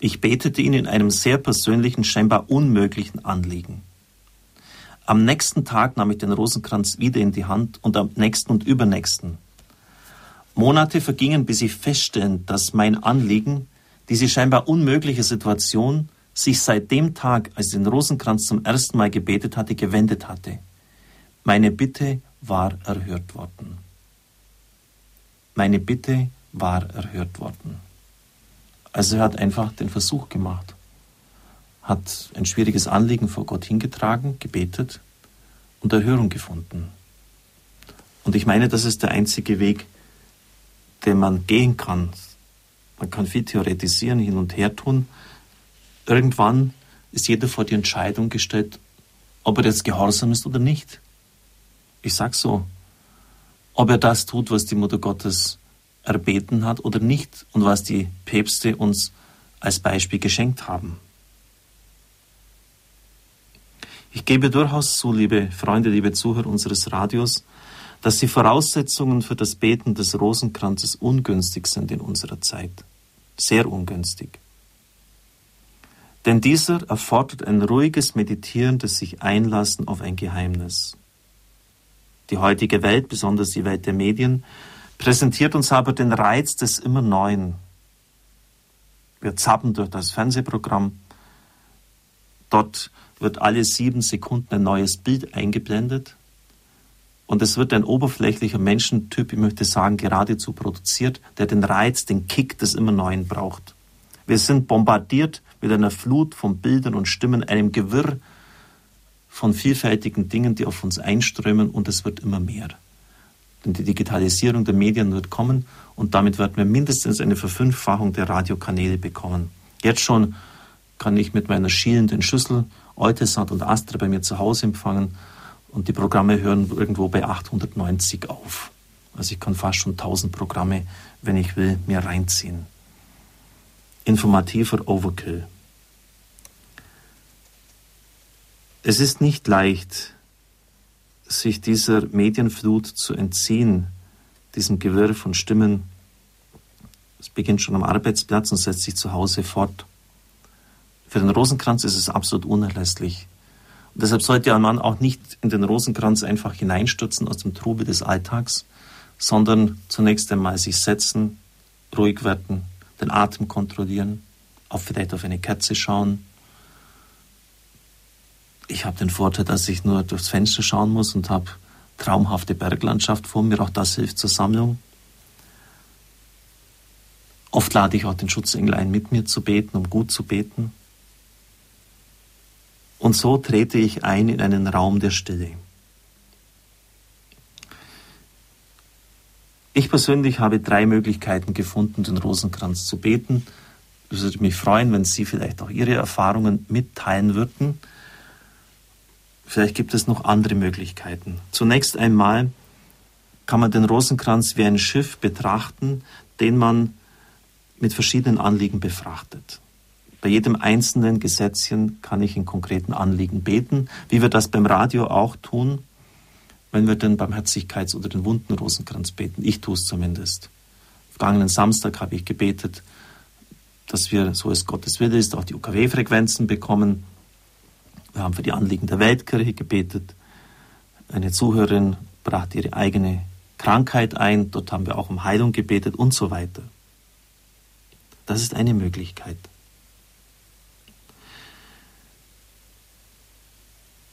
Ich betete ihn in einem sehr persönlichen, scheinbar unmöglichen Anliegen. Am nächsten Tag nahm ich den Rosenkranz wieder in die Hand und am nächsten und übernächsten. Monate vergingen, bis ich feststellte, dass mein Anliegen, diese scheinbar unmögliche Situation, sich seit dem Tag, als ich den Rosenkranz zum ersten Mal gebetet hatte, gewendet hatte. Meine Bitte war erhört worden. Meine Bitte war erhört worden. Also er hat einfach den Versuch gemacht, hat ein schwieriges Anliegen vor Gott hingetragen, gebetet und Erhörung gefunden. Und ich meine, das ist der einzige Weg, den man gehen kann. Man kann viel theoretisieren, hin und her tun. Irgendwann ist jeder vor die Entscheidung gestellt, ob er jetzt gehorsam ist oder nicht. Ich sag so, ob er das tut, was die Mutter Gottes erbeten hat oder nicht und was die Päpste uns als Beispiel geschenkt haben. Ich gebe durchaus zu, liebe Freunde, liebe Zuhörer unseres Radios, dass die Voraussetzungen für das Beten des Rosenkranzes ungünstig sind in unserer Zeit. Sehr ungünstig. Denn dieser erfordert ein ruhiges, meditierendes sich einlassen auf ein Geheimnis. Die heutige Welt, besonders die Welt der Medien, präsentiert uns aber den Reiz des immer Neuen. Wir zappen durch das Fernsehprogramm Dort wird alle sieben Sekunden ein neues Bild eingeblendet. Und es wird ein oberflächlicher Menschentyp, ich möchte sagen, geradezu produziert, der den Reiz, den Kick des immer Neuen braucht. Wir sind bombardiert mit einer Flut von Bildern und Stimmen, einem Gewirr von vielfältigen Dingen, die auf uns einströmen und es wird immer mehr. Denn die Digitalisierung der Medien wird kommen und damit werden wir mindestens eine Verfünffachung der Radiokanäle bekommen. Jetzt schon kann ich mit meiner schielenden Schüssel Eutelsat und Astra bei mir zu Hause empfangen und die Programme hören irgendwo bei 890 auf. Also ich kann fast schon 1000 Programme, wenn ich will, mir reinziehen. Informativer Overkill. Es ist nicht leicht, sich dieser Medienflut zu entziehen, diesem Gewirr von Stimmen. Es beginnt schon am Arbeitsplatz und setzt sich zu Hause fort. Für den Rosenkranz ist es absolut unerlässlich. Und deshalb sollte ein Mann auch nicht in den Rosenkranz einfach hineinstürzen aus dem Trubel des Alltags, sondern zunächst einmal sich setzen, ruhig werden, den Atem kontrollieren, auch vielleicht auf eine Kerze schauen. Ich habe den Vorteil, dass ich nur durchs Fenster schauen muss und habe traumhafte Berglandschaft vor mir. Auch das hilft zur Sammlung. Oft lade ich auch den Schutzengel ein, mit mir zu beten, um gut zu beten. Und so trete ich ein in einen Raum der Stille. Ich persönlich habe drei Möglichkeiten gefunden, den Rosenkranz zu beten. Es würde mich freuen, wenn Sie vielleicht auch Ihre Erfahrungen mitteilen würden. Vielleicht gibt es noch andere Möglichkeiten. Zunächst einmal kann man den Rosenkranz wie ein Schiff betrachten, den man mit verschiedenen Anliegen befrachtet. Bei jedem einzelnen Gesetzchen kann ich in konkreten Anliegen beten, wie wir das beim Radio auch tun, wenn wir den Barmherzigkeits- oder den Wundenrosenkranz beten. Ich tue es zumindest. Vergangenen Samstag habe ich gebetet, dass wir, so es Gottes Wille ist, auch die UKW-Frequenzen bekommen. Wir haben für die Anliegen der Weltkirche gebetet. Eine Zuhörerin brachte ihre eigene Krankheit ein. Dort haben wir auch um Heilung gebetet und so weiter. Das ist eine Möglichkeit.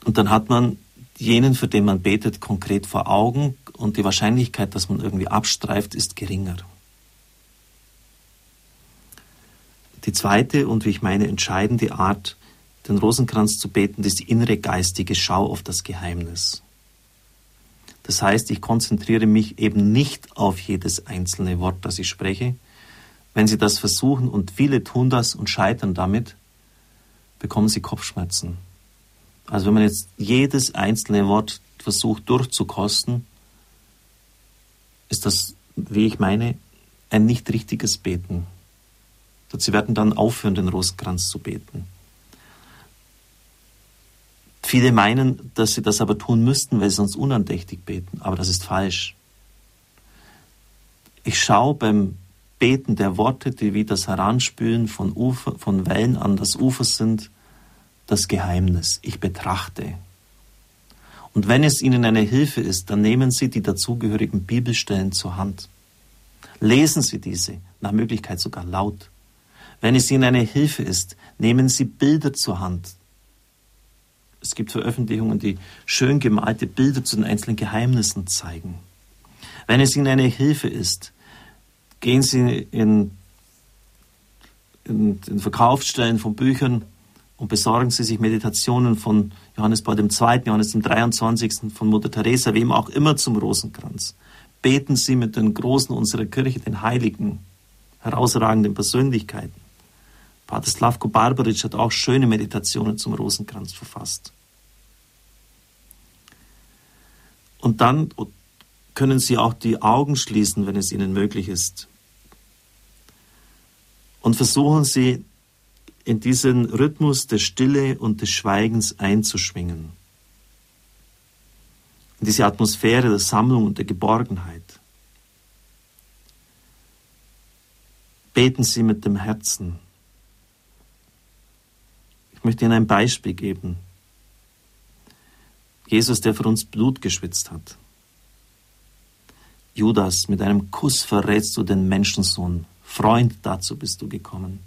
Und dann hat man jenen, für den man betet, konkret vor Augen und die Wahrscheinlichkeit, dass man irgendwie abstreift, ist geringer. Die zweite und wie ich meine entscheidende Art, den Rosenkranz zu beten, die innere geistige Schau auf das Geheimnis. Das heißt, ich konzentriere mich eben nicht auf jedes einzelne Wort, das ich spreche. Wenn Sie das versuchen und viele tun das und scheitern damit, bekommen Sie Kopfschmerzen. Also wenn man jetzt jedes einzelne Wort versucht durchzukosten, ist das, wie ich meine, ein nicht richtiges Beten. Sie werden dann aufhören, den Rosenkranz zu beten. Viele meinen, dass sie das aber tun müssten, weil sie sonst unandächtig beten, aber das ist falsch. Ich schaue beim Beten der Worte, die wie das Heranspülen von, Ufer, von Wellen an das Ufer sind, das Geheimnis. Ich betrachte. Und wenn es Ihnen eine Hilfe ist, dann nehmen Sie die dazugehörigen Bibelstellen zur Hand. Lesen Sie diese, nach Möglichkeit sogar laut. Wenn es Ihnen eine Hilfe ist, nehmen Sie Bilder zur Hand. Es gibt Veröffentlichungen, die schön gemalte Bilder zu den einzelnen Geheimnissen zeigen. Wenn es Ihnen eine Hilfe ist, gehen Sie in, in, in Verkaufsstellen von Büchern und besorgen Sie sich Meditationen von Johannes Paul II., Johannes dem 23., von Mutter Teresa, wem auch immer zum Rosenkranz. Beten Sie mit den Großen unserer Kirche, den Heiligen, herausragenden Persönlichkeiten. Pater Slavko Barbaric hat auch schöne Meditationen zum Rosenkranz verfasst. Und dann können Sie auch die Augen schließen, wenn es Ihnen möglich ist. Und versuchen Sie in diesen Rhythmus der Stille und des Schweigens einzuschwingen. In diese Atmosphäre der Sammlung und der Geborgenheit. Beten Sie mit dem Herzen. Ich möchte Ihnen ein Beispiel geben. Jesus, der für uns Blut geschwitzt hat. Judas, mit einem Kuss verrätst du den Menschensohn. Freund, dazu bist du gekommen.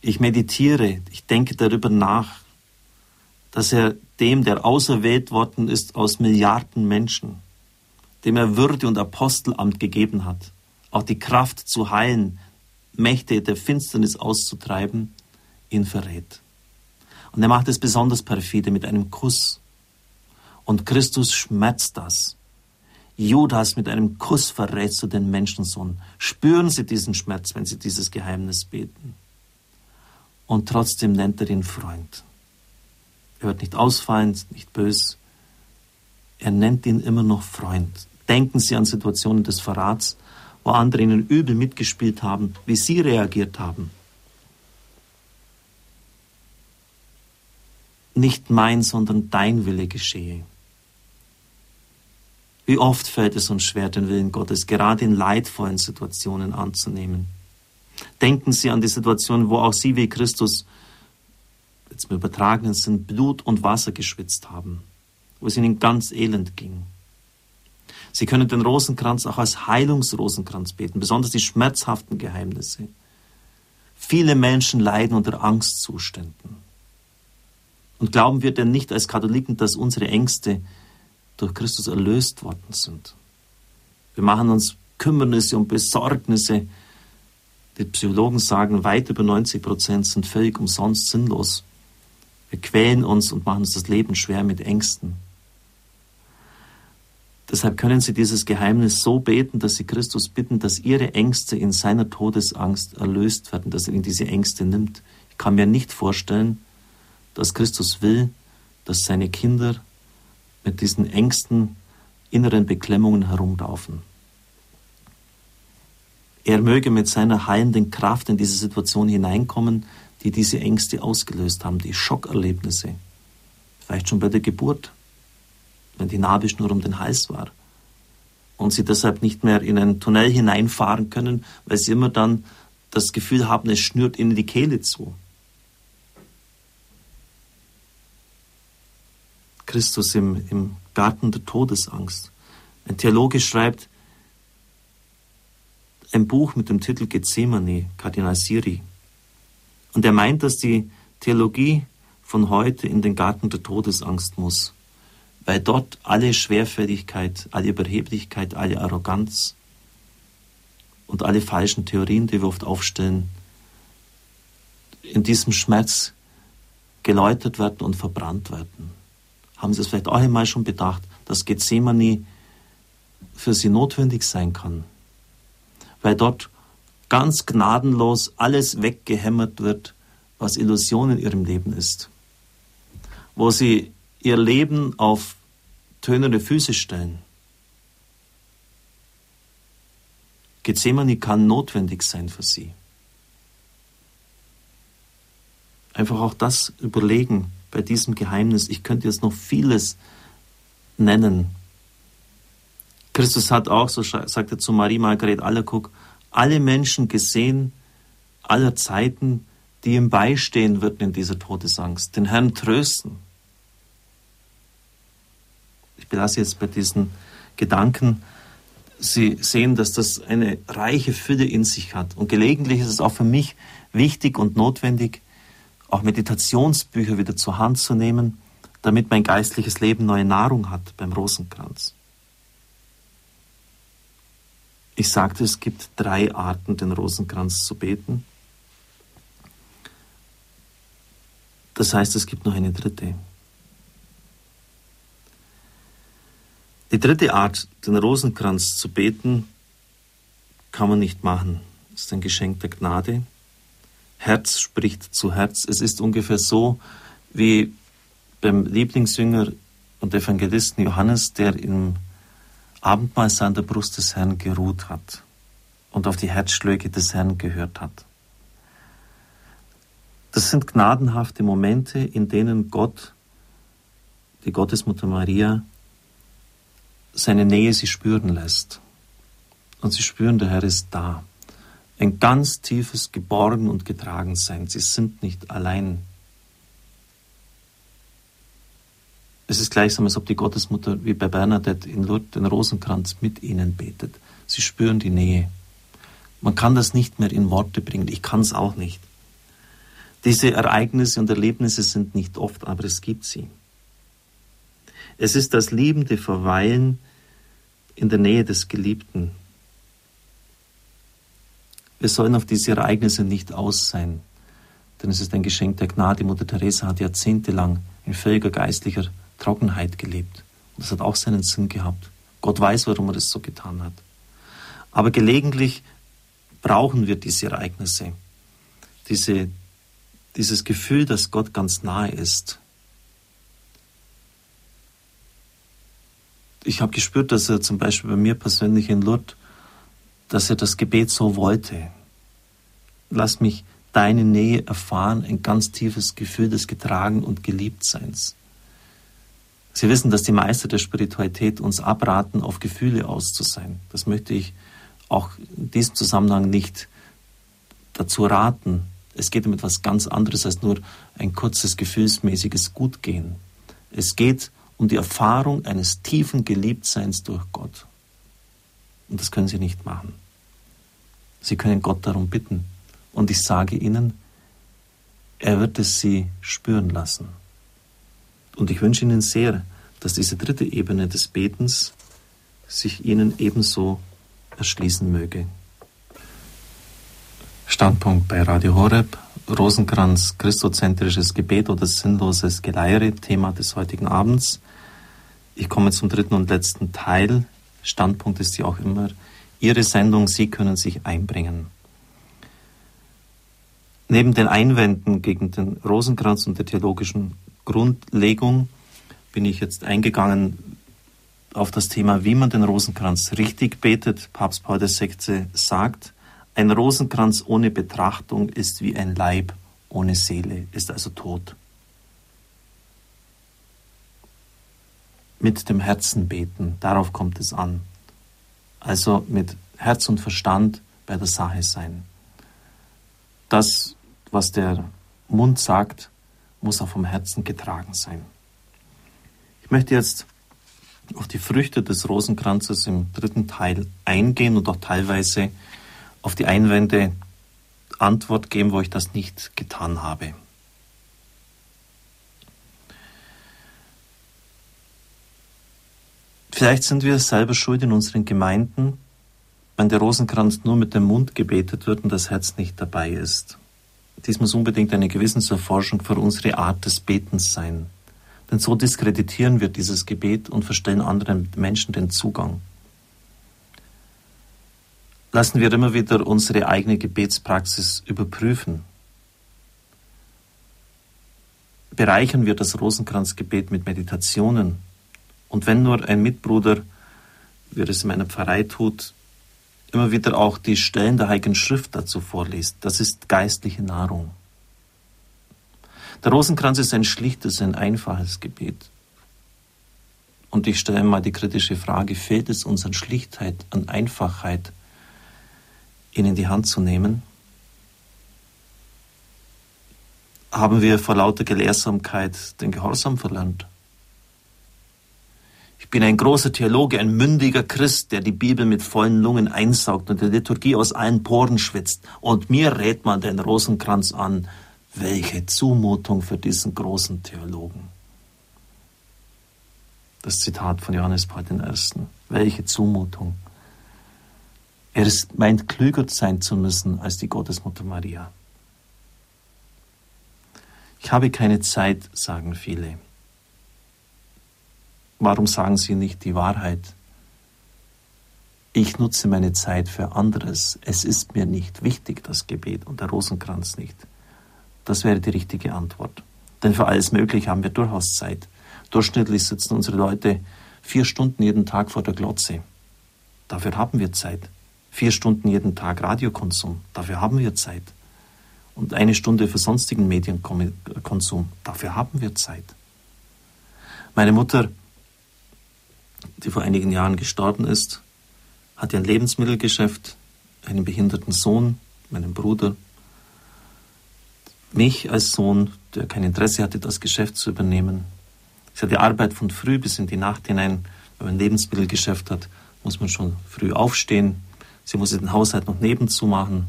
Ich meditiere, ich denke darüber nach, dass er dem, der auserwählt worden ist aus Milliarden Menschen, dem er Würde und Apostelamt gegeben hat, auch die Kraft zu heilen, Mächte der Finsternis auszutreiben, ihn verrät. Und er macht es besonders perfide mit einem Kuss. Und Christus schmerzt das. Judas mit einem Kuss verrätst du den Menschensohn. Spüren Sie diesen Schmerz, wenn Sie dieses Geheimnis beten. Und trotzdem nennt er ihn Freund. Er wird nicht ausfallend, nicht bös. Er nennt ihn immer noch Freund. Denken Sie an Situationen des Verrats, wo andere ihnen übel mitgespielt haben, wie Sie reagiert haben. Nicht mein, sondern dein Wille geschehe. Wie oft fällt es uns schwer, den Willen Gottes gerade in leidvollen Situationen anzunehmen. Denken Sie an die Situation, wo auch Sie wie Christus jetzt im übertragenen Sinn Blut und Wasser geschwitzt haben, wo es ihnen ganz elend ging. Sie können den Rosenkranz auch als Heilungsrosenkranz beten, besonders die schmerzhaften Geheimnisse. Viele Menschen leiden unter Angstzuständen. Und glauben wir denn nicht als Katholiken, dass unsere Ängste durch Christus erlöst worden sind? Wir machen uns Kümmernisse und Besorgnisse. Die Psychologen sagen, weit über 90 Prozent sind völlig umsonst sinnlos. Wir quälen uns und machen uns das Leben schwer mit Ängsten. Deshalb können Sie dieses Geheimnis so beten, dass Sie Christus bitten, dass Ihre Ängste in seiner Todesangst erlöst werden, dass er Ihnen diese Ängste nimmt. Ich kann mir nicht vorstellen, dass Christus will, dass seine Kinder mit diesen Ängsten, inneren Beklemmungen herumlaufen. Er möge mit seiner heilenden Kraft in diese Situation hineinkommen, die diese Ängste ausgelöst haben, die Schockerlebnisse. Vielleicht schon bei der Geburt, wenn die Nabelschnur um den Hals war und sie deshalb nicht mehr in einen Tunnel hineinfahren können, weil sie immer dann das Gefühl haben, es schnürt ihnen die Kehle zu. Christus im, im Garten der Todesangst. Ein Theologe schreibt ein Buch mit dem Titel Gethsemane, Kardinal Siri. Und er meint, dass die Theologie von heute in den Garten der Todesangst muss, weil dort alle Schwerfälligkeit, alle Überheblichkeit, alle Arroganz und alle falschen Theorien, die wir oft aufstellen, in diesem Schmerz geläutert werden und verbrannt werden. Haben Sie es vielleicht auch einmal schon bedacht, dass Gethsemane für Sie notwendig sein kann, weil dort ganz gnadenlos alles weggehämmert wird, was Illusion in ihrem Leben ist. Wo sie ihr Leben auf tönende Füße stellen. Gethsemane kann notwendig sein für sie. Einfach auch das überlegen bei diesem Geheimnis. Ich könnte jetzt noch vieles nennen. Christus hat auch, so sagt er zu Marie Margaret Allercook, alle Menschen gesehen, aller Zeiten, die ihm beistehen würden in dieser Todesangst, den Herrn trösten. Ich belasse jetzt bei diesen Gedanken. Sie sehen, dass das eine reiche Fülle in sich hat. Und gelegentlich ist es auch für mich wichtig und notwendig, auch Meditationsbücher wieder zur Hand zu nehmen, damit mein geistliches Leben neue Nahrung hat beim Rosenkranz. Ich sagte, es gibt drei Arten, den Rosenkranz zu beten. Das heißt, es gibt noch eine dritte. Die dritte Art, den Rosenkranz zu beten, kann man nicht machen. Das ist ein Geschenk der Gnade. Herz spricht zu Herz. Es ist ungefähr so wie beim Lieblingsjünger und Evangelisten Johannes, der im Abendmahl an der Brust des Herrn geruht hat und auf die Herzschläge des Herrn gehört hat. Das sind gnadenhafte Momente, in denen Gott, die Gottesmutter Maria, seine Nähe sie spüren lässt. Und sie spüren, der Herr ist da. Ein ganz tiefes Geborgen und Getragensein. Sie sind nicht allein Es ist gleichsam, als ob die Gottesmutter wie bei Bernadette in Lourdes den Rosenkranz mit ihnen betet. Sie spüren die Nähe. Man kann das nicht mehr in Worte bringen. Ich kann es auch nicht. Diese Ereignisse und Erlebnisse sind nicht oft, aber es gibt sie. Es ist das liebende Verweilen in der Nähe des Geliebten. Wir sollen auf diese Ereignisse nicht aus sein, denn es ist ein Geschenk der Gnade. Mutter Teresa hat jahrzehntelang in völliger geistlicher Trockenheit gelebt. Und das hat auch seinen Sinn gehabt. Gott weiß, warum er das so getan hat. Aber gelegentlich brauchen wir diese Ereignisse, diese, dieses Gefühl, dass Gott ganz nahe ist. Ich habe gespürt, dass er zum Beispiel bei mir persönlich in Lourdes, dass er das Gebet so wollte. Lass mich deine Nähe erfahren, ein ganz tiefes Gefühl des Getragen und Geliebtseins. Sie wissen, dass die Meister der Spiritualität uns abraten, auf Gefühle aus zu sein. Das möchte ich auch in diesem Zusammenhang nicht dazu raten. Es geht um etwas ganz anderes als nur ein kurzes gefühlsmäßiges Gutgehen. Es geht um die Erfahrung eines tiefen Geliebtseins durch Gott. Und das können Sie nicht machen. Sie können Gott darum bitten. Und ich sage Ihnen, er wird es Sie spüren lassen. Und ich wünsche Ihnen sehr, dass diese dritte Ebene des Betens sich Ihnen ebenso erschließen möge. Standpunkt bei Radio Horeb, Rosenkranz, christozentrisches Gebet oder sinnloses Geleiere, Thema des heutigen Abends. Ich komme zum dritten und letzten Teil. Standpunkt ist ja auch immer Ihre Sendung, Sie können sich einbringen. Neben den Einwänden gegen den Rosenkranz und der theologischen Grundlegung bin ich jetzt eingegangen auf das Thema, wie man den Rosenkranz richtig betet. Papst Paul VI. sagt, ein Rosenkranz ohne Betrachtung ist wie ein Leib ohne Seele, ist also tot. Mit dem Herzen beten, darauf kommt es an. Also mit Herz und Verstand bei der Sache sein. Das, was der Mund sagt, muss auch vom Herzen getragen sein. Ich möchte jetzt auf die Früchte des Rosenkranzes im dritten Teil eingehen und auch teilweise auf die Einwände Antwort geben, wo ich das nicht getan habe. Vielleicht sind wir selber schuld in unseren Gemeinden, wenn der Rosenkranz nur mit dem Mund gebetet wird und das Herz nicht dabei ist. Dies muss unbedingt eine Gewissenserforschung für unsere Art des Betens sein. Denn so diskreditieren wir dieses Gebet und verstellen anderen Menschen den Zugang. Lassen wir immer wieder unsere eigene Gebetspraxis überprüfen. Bereichern wir das Rosenkranzgebet mit Meditationen. Und wenn nur ein Mitbruder, wie er es in meiner Pfarrei tut, immer wieder auch die Stellen der Heiligen Schrift dazu vorliest, das ist geistliche Nahrung. Der Rosenkranz ist ein schlichtes, ein einfaches Gebet. Und ich stelle mal die kritische Frage, fehlt es uns an Schlichtheit, an Einfachheit, ihn in die Hand zu nehmen? Haben wir vor lauter Gelehrsamkeit den Gehorsam verlernt? Ich bin ein großer Theologe, ein mündiger Christ, der die Bibel mit vollen Lungen einsaugt und die Liturgie aus allen Poren schwitzt. Und mir rät man den Rosenkranz an, welche Zumutung für diesen großen Theologen. Das Zitat von Johannes Paul I. Welche Zumutung. Er ist, meint, klüger sein zu müssen als die Gottesmutter Maria. Ich habe keine Zeit, sagen viele. Warum sagen sie nicht die Wahrheit? Ich nutze meine Zeit für anderes. Es ist mir nicht wichtig, das Gebet und der Rosenkranz nicht. Das wäre die richtige Antwort. Denn für alles Mögliche haben wir durchaus Zeit. Durchschnittlich sitzen unsere Leute vier Stunden jeden Tag vor der Glotze. Dafür haben wir Zeit. Vier Stunden jeden Tag Radiokonsum. Dafür haben wir Zeit. Und eine Stunde für sonstigen Medienkonsum. Dafür haben wir Zeit. Meine Mutter, die vor einigen Jahren gestorben ist, hatte ein Lebensmittelgeschäft, einen behinderten Sohn, meinen Bruder mich als Sohn, der kein Interesse hatte, das Geschäft zu übernehmen. Sie hatte Arbeit von früh bis in die Nacht hinein. Wenn man ein Lebensmittelgeschäft hat, muss man schon früh aufstehen. Sie musste den Haushalt noch nebenzu machen.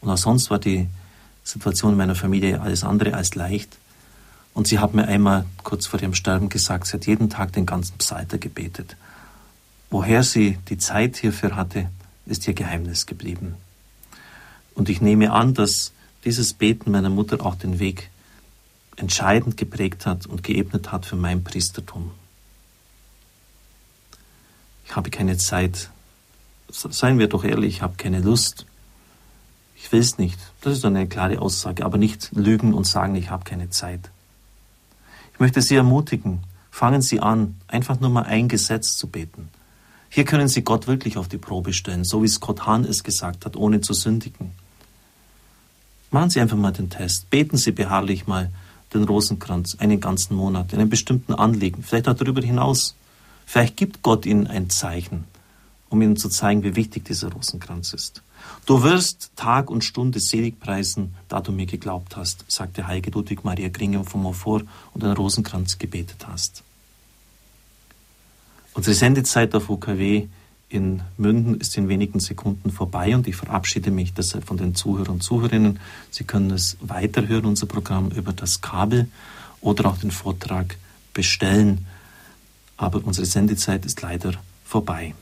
Und auch sonst war die Situation in meiner Familie alles andere als leicht. Und sie hat mir einmal kurz vor ihrem Sterben gesagt, sie hat jeden Tag den ganzen Psalter gebetet. Woher sie die Zeit hierfür hatte, ist ihr Geheimnis geblieben. Und ich nehme an, dass dieses Beten meiner Mutter auch den Weg entscheidend geprägt hat und geebnet hat für mein Priestertum. Ich habe keine Zeit. Seien wir doch ehrlich, ich habe keine Lust. Ich will es nicht. Das ist eine klare Aussage, aber nicht lügen und sagen, ich habe keine Zeit. Ich möchte Sie ermutigen, fangen Sie an, einfach nur mal ein Gesetz zu beten. Hier können Sie Gott wirklich auf die Probe stellen, so wie Scott Hahn es gesagt hat, ohne zu sündigen. Machen Sie einfach mal den Test. Beten Sie beharrlich mal den Rosenkranz einen ganzen Monat in einem bestimmten Anliegen, vielleicht auch darüber hinaus. Vielleicht gibt Gott Ihnen ein Zeichen, um Ihnen zu zeigen, wie wichtig dieser Rosenkranz ist. Du wirst Tag und Stunde selig preisen, da du mir geglaubt hast, sagte Heilige Ludwig Maria Gringe von Montfort und den Rosenkranz gebetet hast. Unsere Sendezeit auf UKW in Münden ist in wenigen Sekunden vorbei und ich verabschiede mich deshalb von den Zuhörern und Zuhörerinnen. Sie können es weiterhören, unser Programm über das Kabel oder auch den Vortrag bestellen. Aber unsere Sendezeit ist leider vorbei.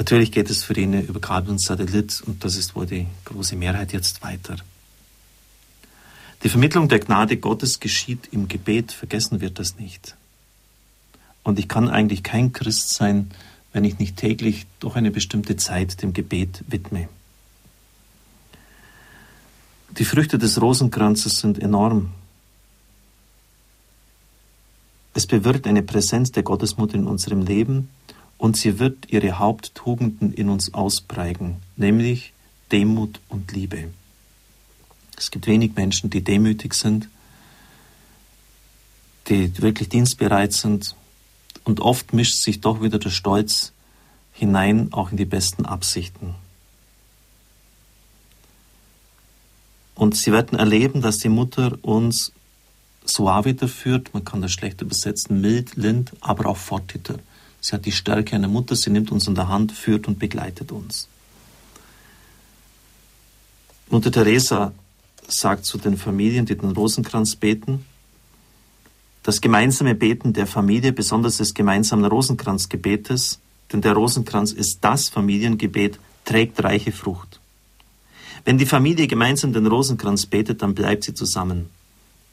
Natürlich geht es für ihn über Kabel und Satellit und das ist wohl die große Mehrheit jetzt weiter. Die Vermittlung der Gnade Gottes geschieht im Gebet, vergessen wir das nicht. Und ich kann eigentlich kein Christ sein, wenn ich nicht täglich doch eine bestimmte Zeit dem Gebet widme. Die Früchte des Rosenkranzes sind enorm. Es bewirkt eine Präsenz der Gottesmutter in unserem Leben und sie wird ihre Haupttugenden in uns ausprägen, nämlich Demut und Liebe. Es gibt wenig Menschen, die demütig sind, die wirklich dienstbereit sind und oft mischt sich doch wieder der Stolz hinein, auch in die besten Absichten. Und sie werden erleben, dass die Mutter uns suaviter führt, man kann das schlecht übersetzen, mild, lind, aber auch fortiter. Sie hat die Stärke einer Mutter, sie nimmt uns in der Hand, führt und begleitet uns. Mutter Teresa sagt zu den Familien, die den Rosenkranz beten, das gemeinsame Beten der Familie, besonders des gemeinsamen Rosenkranzgebetes, denn der Rosenkranz ist das Familiengebet, trägt reiche Frucht. Wenn die Familie gemeinsam den Rosenkranz betet, dann bleibt sie zusammen.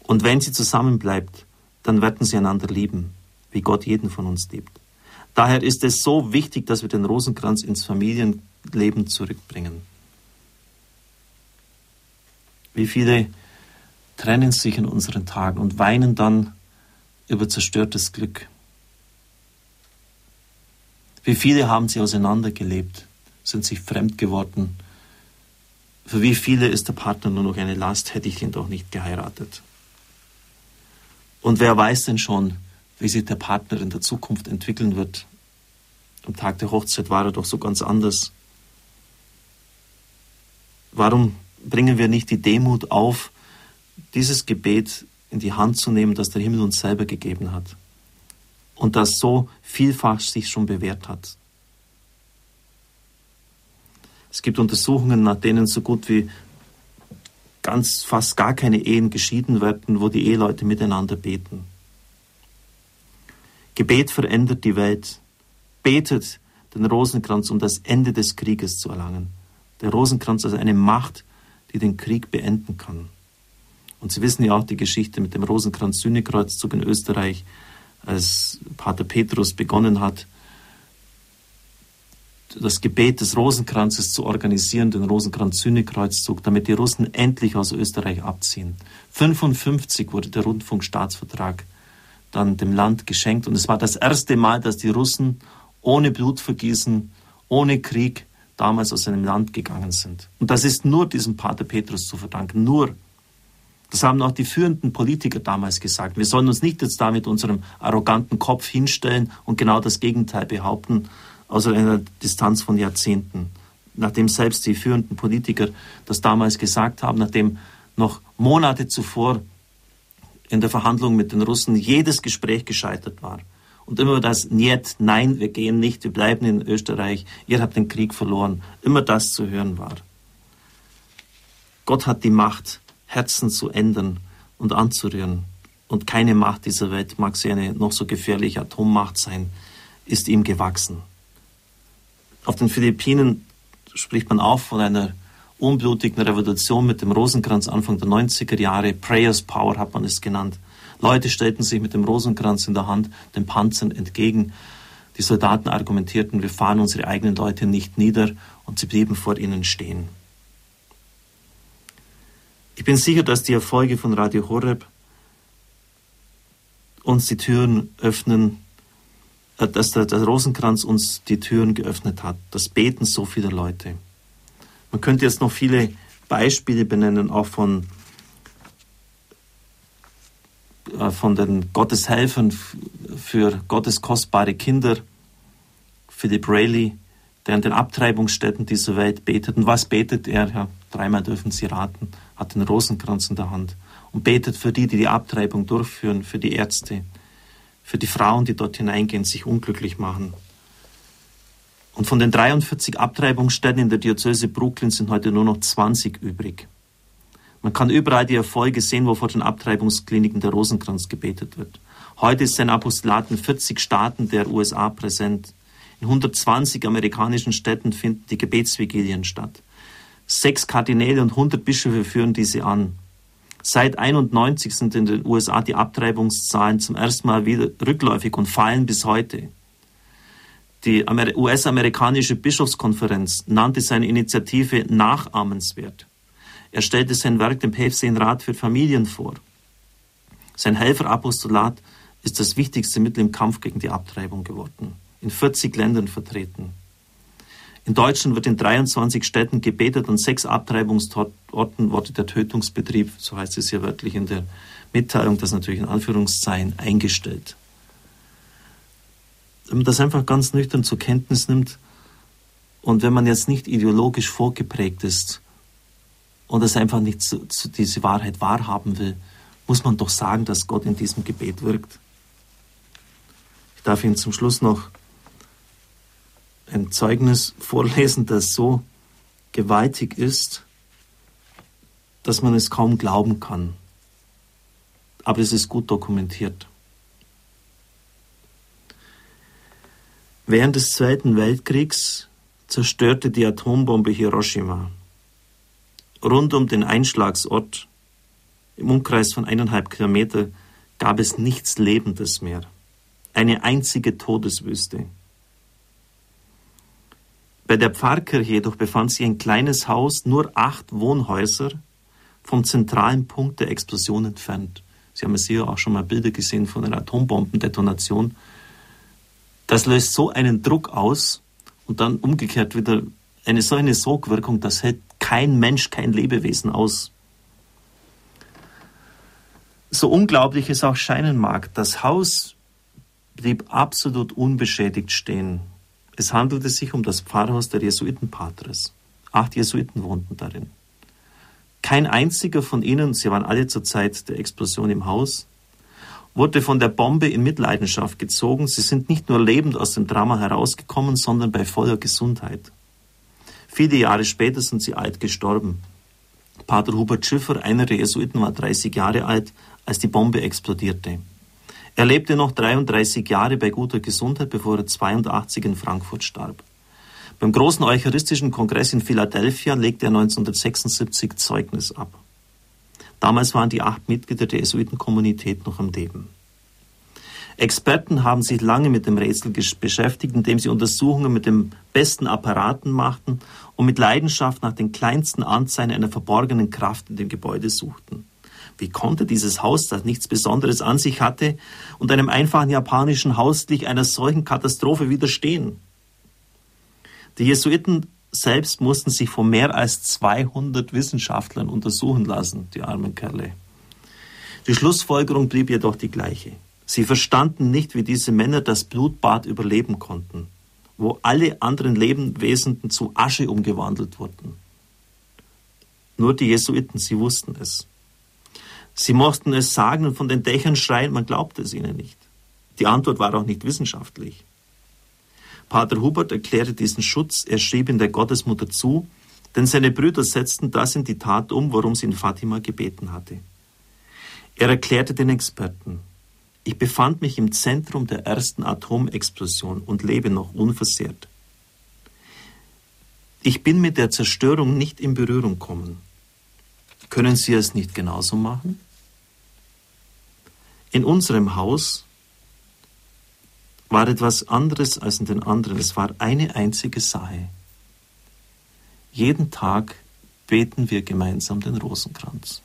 Und wenn sie zusammen bleibt, dann werden sie einander lieben, wie Gott jeden von uns liebt. Daher ist es so wichtig, dass wir den Rosenkranz ins Familienleben zurückbringen. Wie viele trennen sich in unseren Tagen und weinen dann über zerstörtes Glück. Wie viele haben sie auseinandergelebt, sind sich fremd geworden. Für wie viele ist der Partner nur noch eine Last, hätte ich ihn doch nicht geheiratet. Und wer weiß denn schon, wie sich der Partner in der Zukunft entwickeln wird. Am Tag der Hochzeit war er doch so ganz anders. Warum bringen wir nicht die Demut auf, dieses Gebet in die Hand zu nehmen, das der Himmel uns selber gegeben hat und das so vielfach sich schon bewährt hat? Es gibt Untersuchungen, nach denen so gut wie ganz fast gar keine Ehen geschieden werden, wo die Eheleute miteinander beten. Gebet verändert die Welt. Betet den Rosenkranz, um das Ende des Krieges zu erlangen. Der Rosenkranz ist eine Macht, die den Krieg beenden kann. Und Sie wissen ja auch die Geschichte mit dem Rosenkranz-Sühnekreuzzug in Österreich, als Pater Petrus begonnen hat, das Gebet des Rosenkranzes zu organisieren, den Rosenkranz-Sühnekreuzzug, damit die Russen endlich aus Österreich abziehen. 55 wurde der Rundfunkstaatsvertrag dann dem Land geschenkt. Und es war das erste Mal, dass die Russen ohne Blutvergießen, ohne Krieg damals aus einem Land gegangen sind. Und das ist nur diesem Pater Petrus zu verdanken, nur. Das haben auch die führenden Politiker damals gesagt. Wir sollen uns nicht jetzt da mit unserem arroganten Kopf hinstellen und genau das Gegenteil behaupten, außer einer Distanz von Jahrzehnten. Nachdem selbst die führenden Politiker das damals gesagt haben, nachdem noch Monate zuvor in der Verhandlung mit den Russen jedes Gespräch gescheitert war. Und immer das Niet, nein, wir gehen nicht, wir bleiben in Österreich, ihr habt den Krieg verloren, immer das zu hören war. Gott hat die Macht, Herzen zu ändern und anzurühren. Und keine Macht dieser Welt, mag sie eine noch so gefährliche Atommacht sein, ist ihm gewachsen. Auf den Philippinen spricht man auch von einer unblutigen Revolution mit dem Rosenkranz Anfang der 90er Jahre. Prayers Power hat man es genannt. Leute stellten sich mit dem Rosenkranz in der Hand den Panzern entgegen. Die Soldaten argumentierten, wir fahren unsere eigenen Leute nicht nieder und sie blieben vor ihnen stehen. Ich bin sicher, dass die Erfolge von Radio Horeb uns die Türen öffnen, äh, dass der, der Rosenkranz uns die Türen geöffnet hat. Das Beten so vieler Leute. Man könnte jetzt noch viele Beispiele benennen, auch von, äh, von den Gotteshelfern für Gottes kostbare Kinder. Philip Rayleigh, der an den Abtreibungsstätten dieser Welt betet. Und was betet er? Ja, dreimal dürfen Sie raten. Hat den Rosenkranz in der Hand und betet für die, die die Abtreibung durchführen, für die Ärzte, für die Frauen, die dort hineingehen, sich unglücklich machen. Und von den 43 Abtreibungsstätten in der Diözese Brooklyn sind heute nur noch 20 übrig. Man kann überall die Erfolge sehen, wo vor den Abtreibungskliniken der Rosenkranz gebetet wird. Heute ist sein Apostolat in 40 Staaten der USA präsent. In 120 amerikanischen Städten finden die Gebetsvigilien statt. Sechs Kardinäle und 100 Bischöfe führen diese an. Seit 91 sind in den USA die Abtreibungszahlen zum ersten Mal wieder rückläufig und fallen bis heute. Die US-amerikanische Bischofskonferenz nannte seine Initiative nachahmenswert. Er stellte sein Werk dem päpstlichen Rat für Familien vor. Sein Helferapostolat ist das wichtigste Mittel im Kampf gegen die Abtreibung geworden. In 40 Ländern vertreten. In Deutschland wird in 23 Städten gebetet, an sechs Abtreibungsorten wurde der Tötungsbetrieb, so heißt es hier wörtlich in der Mitteilung, das natürlich in Anführungszeichen, eingestellt das einfach ganz nüchtern zur Kenntnis nimmt und wenn man jetzt nicht ideologisch vorgeprägt ist und es einfach nicht zu, zu diese Wahrheit wahrhaben will, muss man doch sagen, dass Gott in diesem Gebet wirkt. Ich darf Ihnen zum Schluss noch ein Zeugnis vorlesen, das so gewaltig ist, dass man es kaum glauben kann. Aber es ist gut dokumentiert. Während des Zweiten Weltkriegs zerstörte die Atombombe Hiroshima. Rund um den Einschlagsort, im Umkreis von eineinhalb Kilometer, gab es nichts Lebendes mehr. Eine einzige Todeswüste. Bei der Pfarrkirche jedoch befand sich ein kleines Haus, nur acht Wohnhäuser, vom zentralen Punkt der Explosion entfernt. Sie haben es hier auch schon mal Bilder gesehen von einer Atombombendetonation das löst so einen Druck aus und dann umgekehrt wieder eine so eine Sogwirkung, das hält kein Mensch, kein Lebewesen aus. So unglaublich es auch scheinen mag, das Haus blieb absolut unbeschädigt stehen. Es handelte sich um das Pfarrhaus der Jesuitenpatres. Acht Jesuiten wohnten darin. Kein einziger von ihnen, sie waren alle zur Zeit der Explosion im Haus, wurde von der Bombe in Mitleidenschaft gezogen. Sie sind nicht nur lebend aus dem Drama herausgekommen, sondern bei voller Gesundheit. Viele Jahre später sind sie alt gestorben. Pater Hubert Schiffer, einer der Jesuiten, war 30 Jahre alt, als die Bombe explodierte. Er lebte noch 33 Jahre bei guter Gesundheit, bevor er 82 in Frankfurt starb. Beim großen Eucharistischen Kongress in Philadelphia legte er 1976 Zeugnis ab. Damals waren die acht Mitglieder der Jesuitenkommunität noch am Leben. Experten haben sich lange mit dem Rätsel beschäftigt, indem sie Untersuchungen mit den besten Apparaten machten und mit Leidenschaft nach den kleinsten Anzeichen einer verborgenen Kraft in dem Gebäude suchten. Wie konnte dieses Haus, das nichts Besonderes an sich hatte und einem einfachen japanischen Haus glich einer solchen Katastrophe widerstehen? Die Jesuiten selbst mussten sich von mehr als 200 Wissenschaftlern untersuchen lassen, die armen Kerle. Die Schlussfolgerung blieb jedoch die gleiche. Sie verstanden nicht, wie diese Männer das Blutbad überleben konnten, wo alle anderen Lebewesen zu Asche umgewandelt wurden. Nur die Jesuiten, sie wussten es. Sie mochten es sagen und von den Dächern schreien, man glaubte es ihnen nicht. Die Antwort war auch nicht wissenschaftlich. Pater Hubert erklärte diesen Schutz, er schrieb in der Gottesmutter zu, Denn seine Brüder setzten das in die Tat um, worum sie in Fatima gebeten hatte. Er erklärte den Experten, ich befand mich im Zentrum der ersten Atomexplosion und lebe noch unversehrt. Ich bin mit der Zerstörung nicht in Berührung gekommen. Können Sie es nicht genauso machen? In unserem Haus war etwas anderes als in den anderen. Es war eine einzige Sache. Jeden Tag beten wir gemeinsam den Rosenkranz.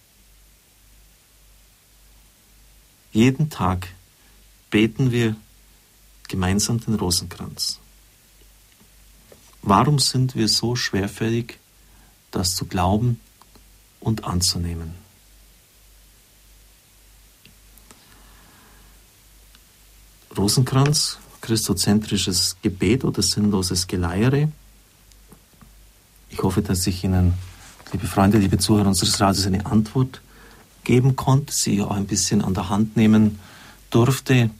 Jeden Tag beten wir gemeinsam den Rosenkranz. Warum sind wir so schwerfällig, das zu glauben und anzunehmen? Rosenkranz, christozentrisches Gebet oder sinnloses Geleiere. Ich hoffe, dass ich Ihnen, liebe Freunde, liebe Zuhörer unseres Radios, eine Antwort geben konnte, Sie auch ein bisschen an der Hand nehmen durfte,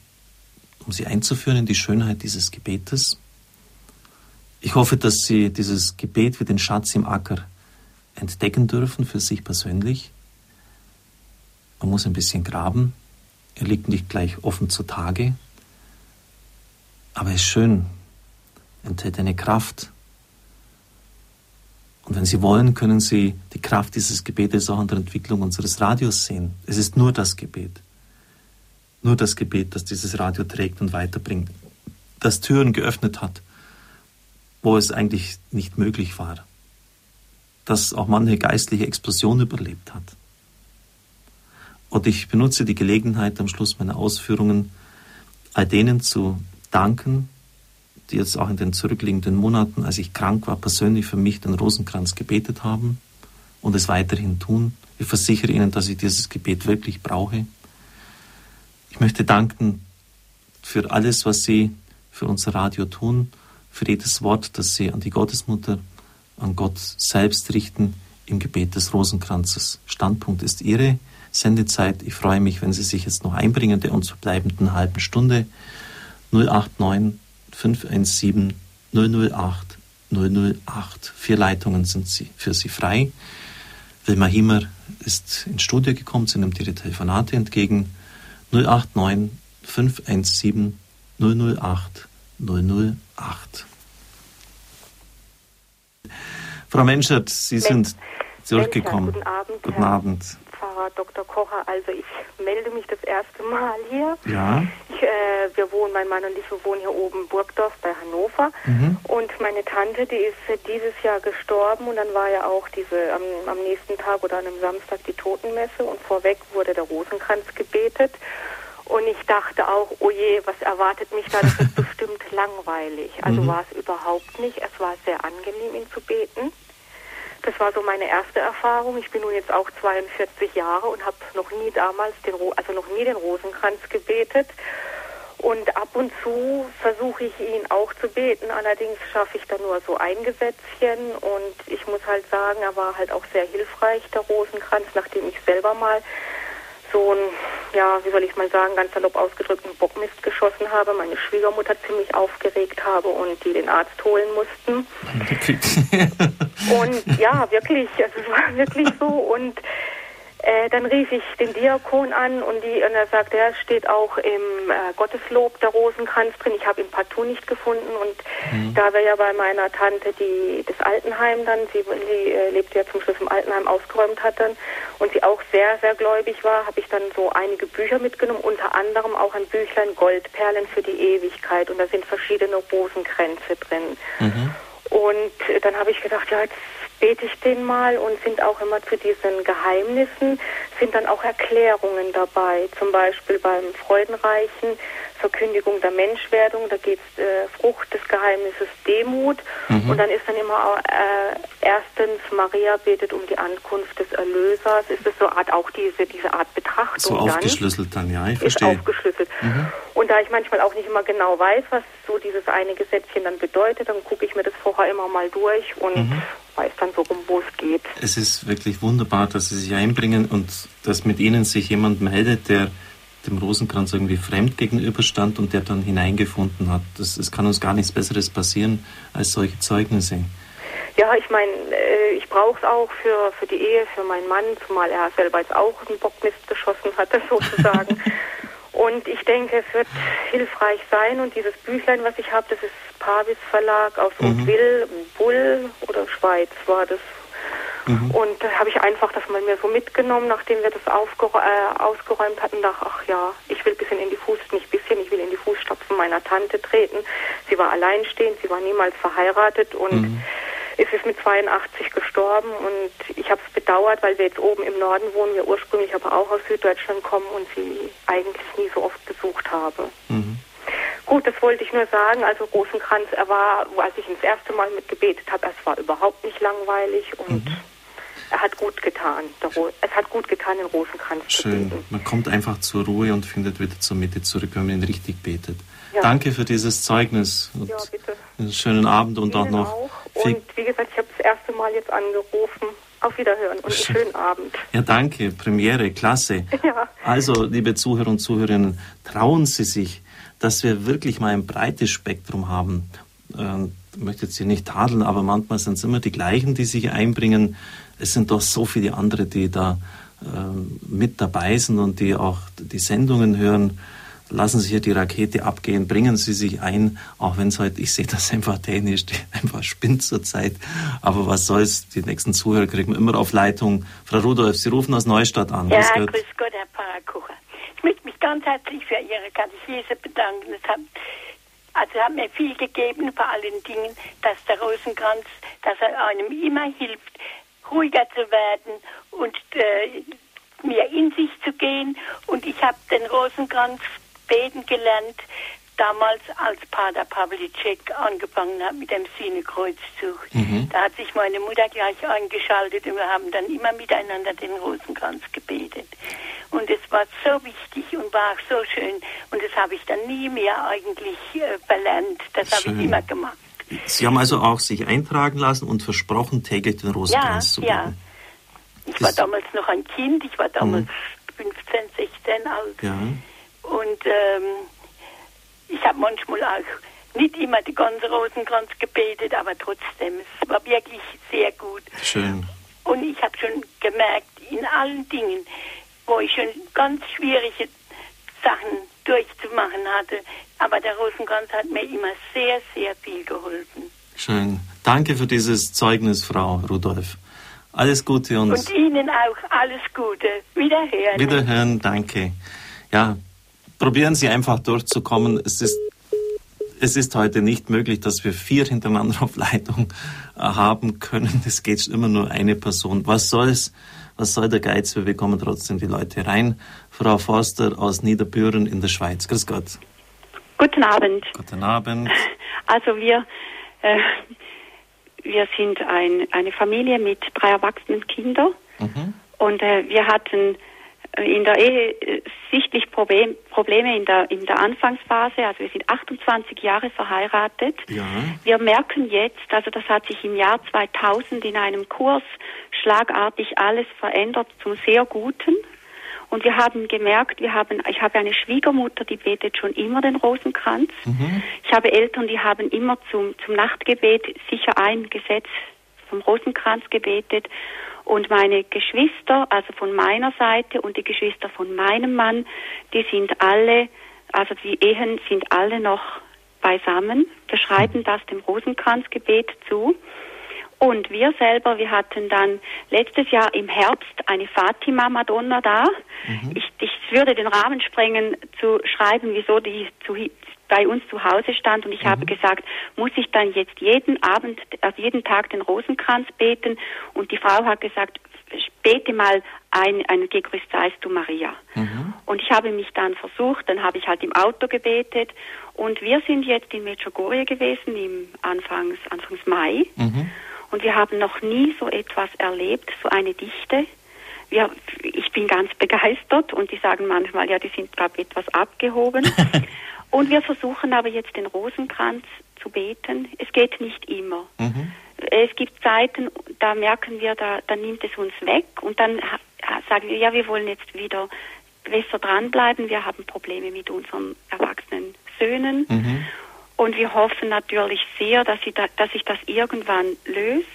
um Sie einzuführen in die Schönheit dieses Gebetes. Ich hoffe, dass Sie dieses Gebet wie den Schatz im Acker entdecken dürfen für sich persönlich. Man muss ein bisschen graben. Er liegt nicht gleich offen zutage. Aber er ist schön, enthält eine Kraft. Und wenn Sie wollen, können Sie die Kraft dieses Gebetes auch an der Entwicklung unseres Radios sehen. Es ist nur das Gebet. Nur das Gebet, das dieses Radio trägt und weiterbringt. Das Türen geöffnet hat, wo es eigentlich nicht möglich war. Das auch manche geistliche Explosion überlebt hat. Und ich benutze die Gelegenheit am Schluss meiner Ausführungen, all denen zu danken, die jetzt auch in den zurückliegenden Monaten, als ich krank war, persönlich für mich den Rosenkranz gebetet haben und es weiterhin tun. Ich versichere Ihnen, dass ich dieses Gebet wirklich brauche. Ich möchte danken für alles, was Sie für unser Radio tun, für jedes Wort, das Sie an die Gottesmutter, an Gott selbst richten im Gebet des Rosenkranzes. Standpunkt ist Ihre Sendezeit. Ich freue mich, wenn Sie sich jetzt noch einbringen der uns verbleibenden halben Stunde. 089 517 008 008. Vier Leitungen sind sie, für Sie frei. Wilma Hiemer ist ins Studio gekommen, sie nimmt ihre Telefonate entgegen. 089 517 008 008. Frau Menschert, Sie sind zurückgekommen. Guten Abend. Guten Abend. Pfarrer Dr. Kocher. Also ich melde mich das erste Mal hier. Ja. Ich, äh, wir wohnen, mein Mann und ich, wir wohnen hier oben Burgdorf bei Hannover. Mhm. Und meine Tante, die ist dieses Jahr gestorben und dann war ja auch diese am, am nächsten Tag oder an einem Samstag die Totenmesse und vorweg wurde der Rosenkranz gebetet. Und ich dachte auch, oh je, was erwartet mich da? Das ist bestimmt langweilig. Also Mhm. war es überhaupt nicht. Es war sehr angenehm, ihn zu beten. Das war so meine erste Erfahrung. Ich bin nun jetzt auch 42 Jahre und habe noch nie damals den, also noch nie den Rosenkranz gebetet. Und ab und zu versuche ich ihn auch zu beten. Allerdings schaffe ich da nur so ein Gesetzchen. Und ich muss halt sagen, er war halt auch sehr hilfreich, der Rosenkranz, nachdem ich selber mal so ein, ja, wie soll ich mal sagen, ganz salopp ausgedrückt, einen Bockmist geschossen habe, meine Schwiegermutter ziemlich aufgeregt habe und die den Arzt holen mussten. Und ja, wirklich, also es war wirklich so. Und äh, dann rief ich den Diakon an und, die, und er sagte, ja, steht auch im äh, Gotteslob der Rosenkranz drin. Ich habe ihn partout nicht gefunden. Und da wir ja bei meiner Tante die, das Altenheim dann, sie, sie äh, lebte ja zum Schluss im Altenheim, ausgeräumt hat dann und sie auch sehr, sehr gläubig war, habe ich dann so einige Bücher mitgenommen, unter anderem auch ein Büchlein Goldperlen für die Ewigkeit. Und da sind verschiedene Rosenkränze drin. Mhm. Und dann habe ich gedacht, ja, jetzt bete ich den mal und sind auch immer zu diesen Geheimnissen, sind dann auch Erklärungen dabei. Zum Beispiel beim Freudenreichen, Verkündigung der Menschwerdung, da geht es äh, Frucht des Geheimnisses Demut. Mhm. Und dann ist dann immer auch, äh, erstens, Maria betet um die Ankunft des Erlösers. Ist das so Art auch diese, diese Art Betrachtung So dann? aufgeschlüsselt dann, ja, ich ist verstehe. aufgeschlüsselt. Und da ich manchmal auch nicht immer genau weiß, was so dieses eine Gesetzchen dann bedeutet, dann gucke ich mir das vorher immer mal durch und Mhm. weiß dann so, um wo es geht. Es ist wirklich wunderbar, dass Sie sich einbringen und dass mit Ihnen sich jemand meldet, der dem Rosenkranz irgendwie fremd gegenüberstand und der dann hineingefunden hat. Das, es kann uns gar nichts Besseres passieren als solche Zeugnisse. Ja, ich meine, äh, ich brauche es auch für, für die Ehe, für meinen Mann, zumal er selber jetzt auch einen Bockmist geschossen hatte, sozusagen. und ich denke, es wird hilfreich sein. Und dieses Büchlein, was ich habe, das ist Pavis Verlag aus mhm. Will, Bull oder Schweiz war das. Mhm. Und da habe ich einfach das mal mir so mitgenommen, nachdem wir das äh, ausgeräumt hatten, dachte, ach ja, ich will ein bisschen in die Fuß, nicht bisschen, ich will in die Fußstapfen meiner Tante treten. Sie war alleinstehend, sie war niemals verheiratet und mhm ist es mit 82 gestorben und ich habe es bedauert, weil wir jetzt oben im Norden wohnen, wir ursprünglich aber auch aus Süddeutschland kommen und sie eigentlich nie so oft besucht habe. Mhm. Gut, das wollte ich nur sagen. Also Rosenkranz, er war, als ich ihn das erste Mal mitgebetet habe, es war überhaupt nicht langweilig und mhm. Er hat gut getan. Es hat gut getan, den Rosenkranz Schön. zu beten. Man kommt einfach zur Ruhe und findet wieder zur Mitte zurück, wenn man ihn richtig betet. Ja. Danke für dieses Zeugnis. ja, bitte. Einen schönen Abend und Ihnen auch noch. Auch. Und wie gesagt, ich habe das erste Mal jetzt angerufen. Auf Wiederhören und einen schönen Abend. Ja, danke. Premiere, klasse. Ja. Also, liebe Zuhörer und Zuhörerinnen, trauen Sie sich, dass wir wirklich mal ein breites Spektrum haben. Ähm, ich möchte jetzt hier nicht tadeln, aber manchmal sind es immer die gleichen, die sich einbringen. Es sind doch so viele andere, die da äh, mit dabei sind und die auch die Sendungen hören lassen Sie hier die Rakete abgehen, bringen Sie sich ein, auch wenn es heute, ich sehe das einfach technisch, einfach spinnt zurzeit. Aber was soll's, die nächsten Zuhörer kriegen wir immer auf Leitung. Frau Rudolph, Sie rufen aus Neustadt an. Ja, grüß Gott, grüß Gott Herr Pfarrer Ich möchte mich ganz herzlich für Ihre Katechese bedanken. Es hat, also hat mir viel gegeben, vor allen Dingen, dass der Rosenkranz, dass er einem immer hilft, ruhiger zu werden und äh, mir in sich zu gehen. Und ich habe den Rosenkranz beten gelernt, damals als Pater Pavlicek angefangen hat mit dem Sühnekreuzzug. Mhm. Da hat sich meine Mutter gleich eingeschaltet und wir haben dann immer miteinander den Rosenkranz gebetet. Und es war so wichtig und war auch so schön. Und das habe ich dann nie mehr eigentlich äh, verlernt. Das habe ich immer gemacht. Sie haben also auch sich eintragen lassen und versprochen, täglich den Rosenkranz ja, zu beten. Ja, ich das war damals noch ein Kind. Ich war damals mhm. 15, 16 alt. Ja. Und ähm, ich habe manchmal auch nicht immer die ganze Rosenkranz gebetet, aber trotzdem, es war wirklich sehr gut. Schön. Und ich habe schon gemerkt, in allen Dingen, wo ich schon ganz schwierige Sachen durchzumachen hatte, aber der Rosenkranz hat mir immer sehr, sehr viel geholfen. Schön. Danke für dieses Zeugnis, Frau Rudolph. Alles Gute und. Und Ihnen auch alles Gute. Wiederhören. Wiederhören, danke. Ja, probieren Sie einfach durchzukommen. Es ist, es ist heute nicht möglich, dass wir vier hintereinander auf Leitung äh, haben können. Es geht immer nur eine Person. Was soll's? Was soll der Geiz? Wir bekommen trotzdem die Leute rein. Frau Forster aus Niederbüren in der Schweiz. Grüß Gott. Guten Abend. Guten Abend. Also wir, äh, wir sind ein, eine Familie mit drei erwachsenen Kindern. Mhm. Und äh, wir hatten in der Ehe äh, sichtlich Problem, Probleme in der, in der Anfangsphase. Also wir sind 28 Jahre verheiratet. Ja. Wir merken jetzt, also das hat sich im Jahr 2000 in einem Kurs schlagartig alles verändert zum sehr Guten. Und wir haben gemerkt, wir haben, ich habe eine Schwiegermutter, die betet schon immer den Rosenkranz. Mhm. Ich habe Eltern, die haben immer zum, zum Nachtgebet sicher ein Gesetz vom Rosenkranz gebetet. Und meine Geschwister, also von meiner Seite und die Geschwister von meinem Mann, die sind alle, also die Ehen sind alle noch beisammen. Wir schreiben mhm. das dem Rosenkranzgebet zu. Und wir selber, wir hatten dann letztes Jahr im Herbst eine Fatima Madonna da. Mhm. Ich, ich würde den Rahmen sprengen zu schreiben, wieso die zu, bei uns zu Hause stand und ich mhm. habe gesagt, muss ich dann jetzt jeden Abend, also jeden Tag den Rosenkranz beten? Und die Frau hat gesagt, bete mal ein, ein Gegrüßt seist du Maria. Mhm. Und ich habe mich dann versucht, dann habe ich halt im Auto gebetet und wir sind jetzt in Medjugorje gewesen im Anfangs, Anfangs Mai mhm. Und wir haben noch nie so etwas erlebt, so eine Dichte. Wir, ich bin ganz begeistert und die sagen manchmal, ja, die sind glaube etwas abgehoben. Und wir versuchen aber jetzt den Rosenkranz zu beten. Es geht nicht immer. Mhm. Es gibt Zeiten, da merken wir, da, da nimmt es uns weg und dann sagen wir, ja, wir wollen jetzt wieder besser dranbleiben. Wir haben Probleme mit unseren erwachsenen Söhnen. Mhm. Und wir hoffen natürlich sehr, dass, da, dass sich das irgendwann löst.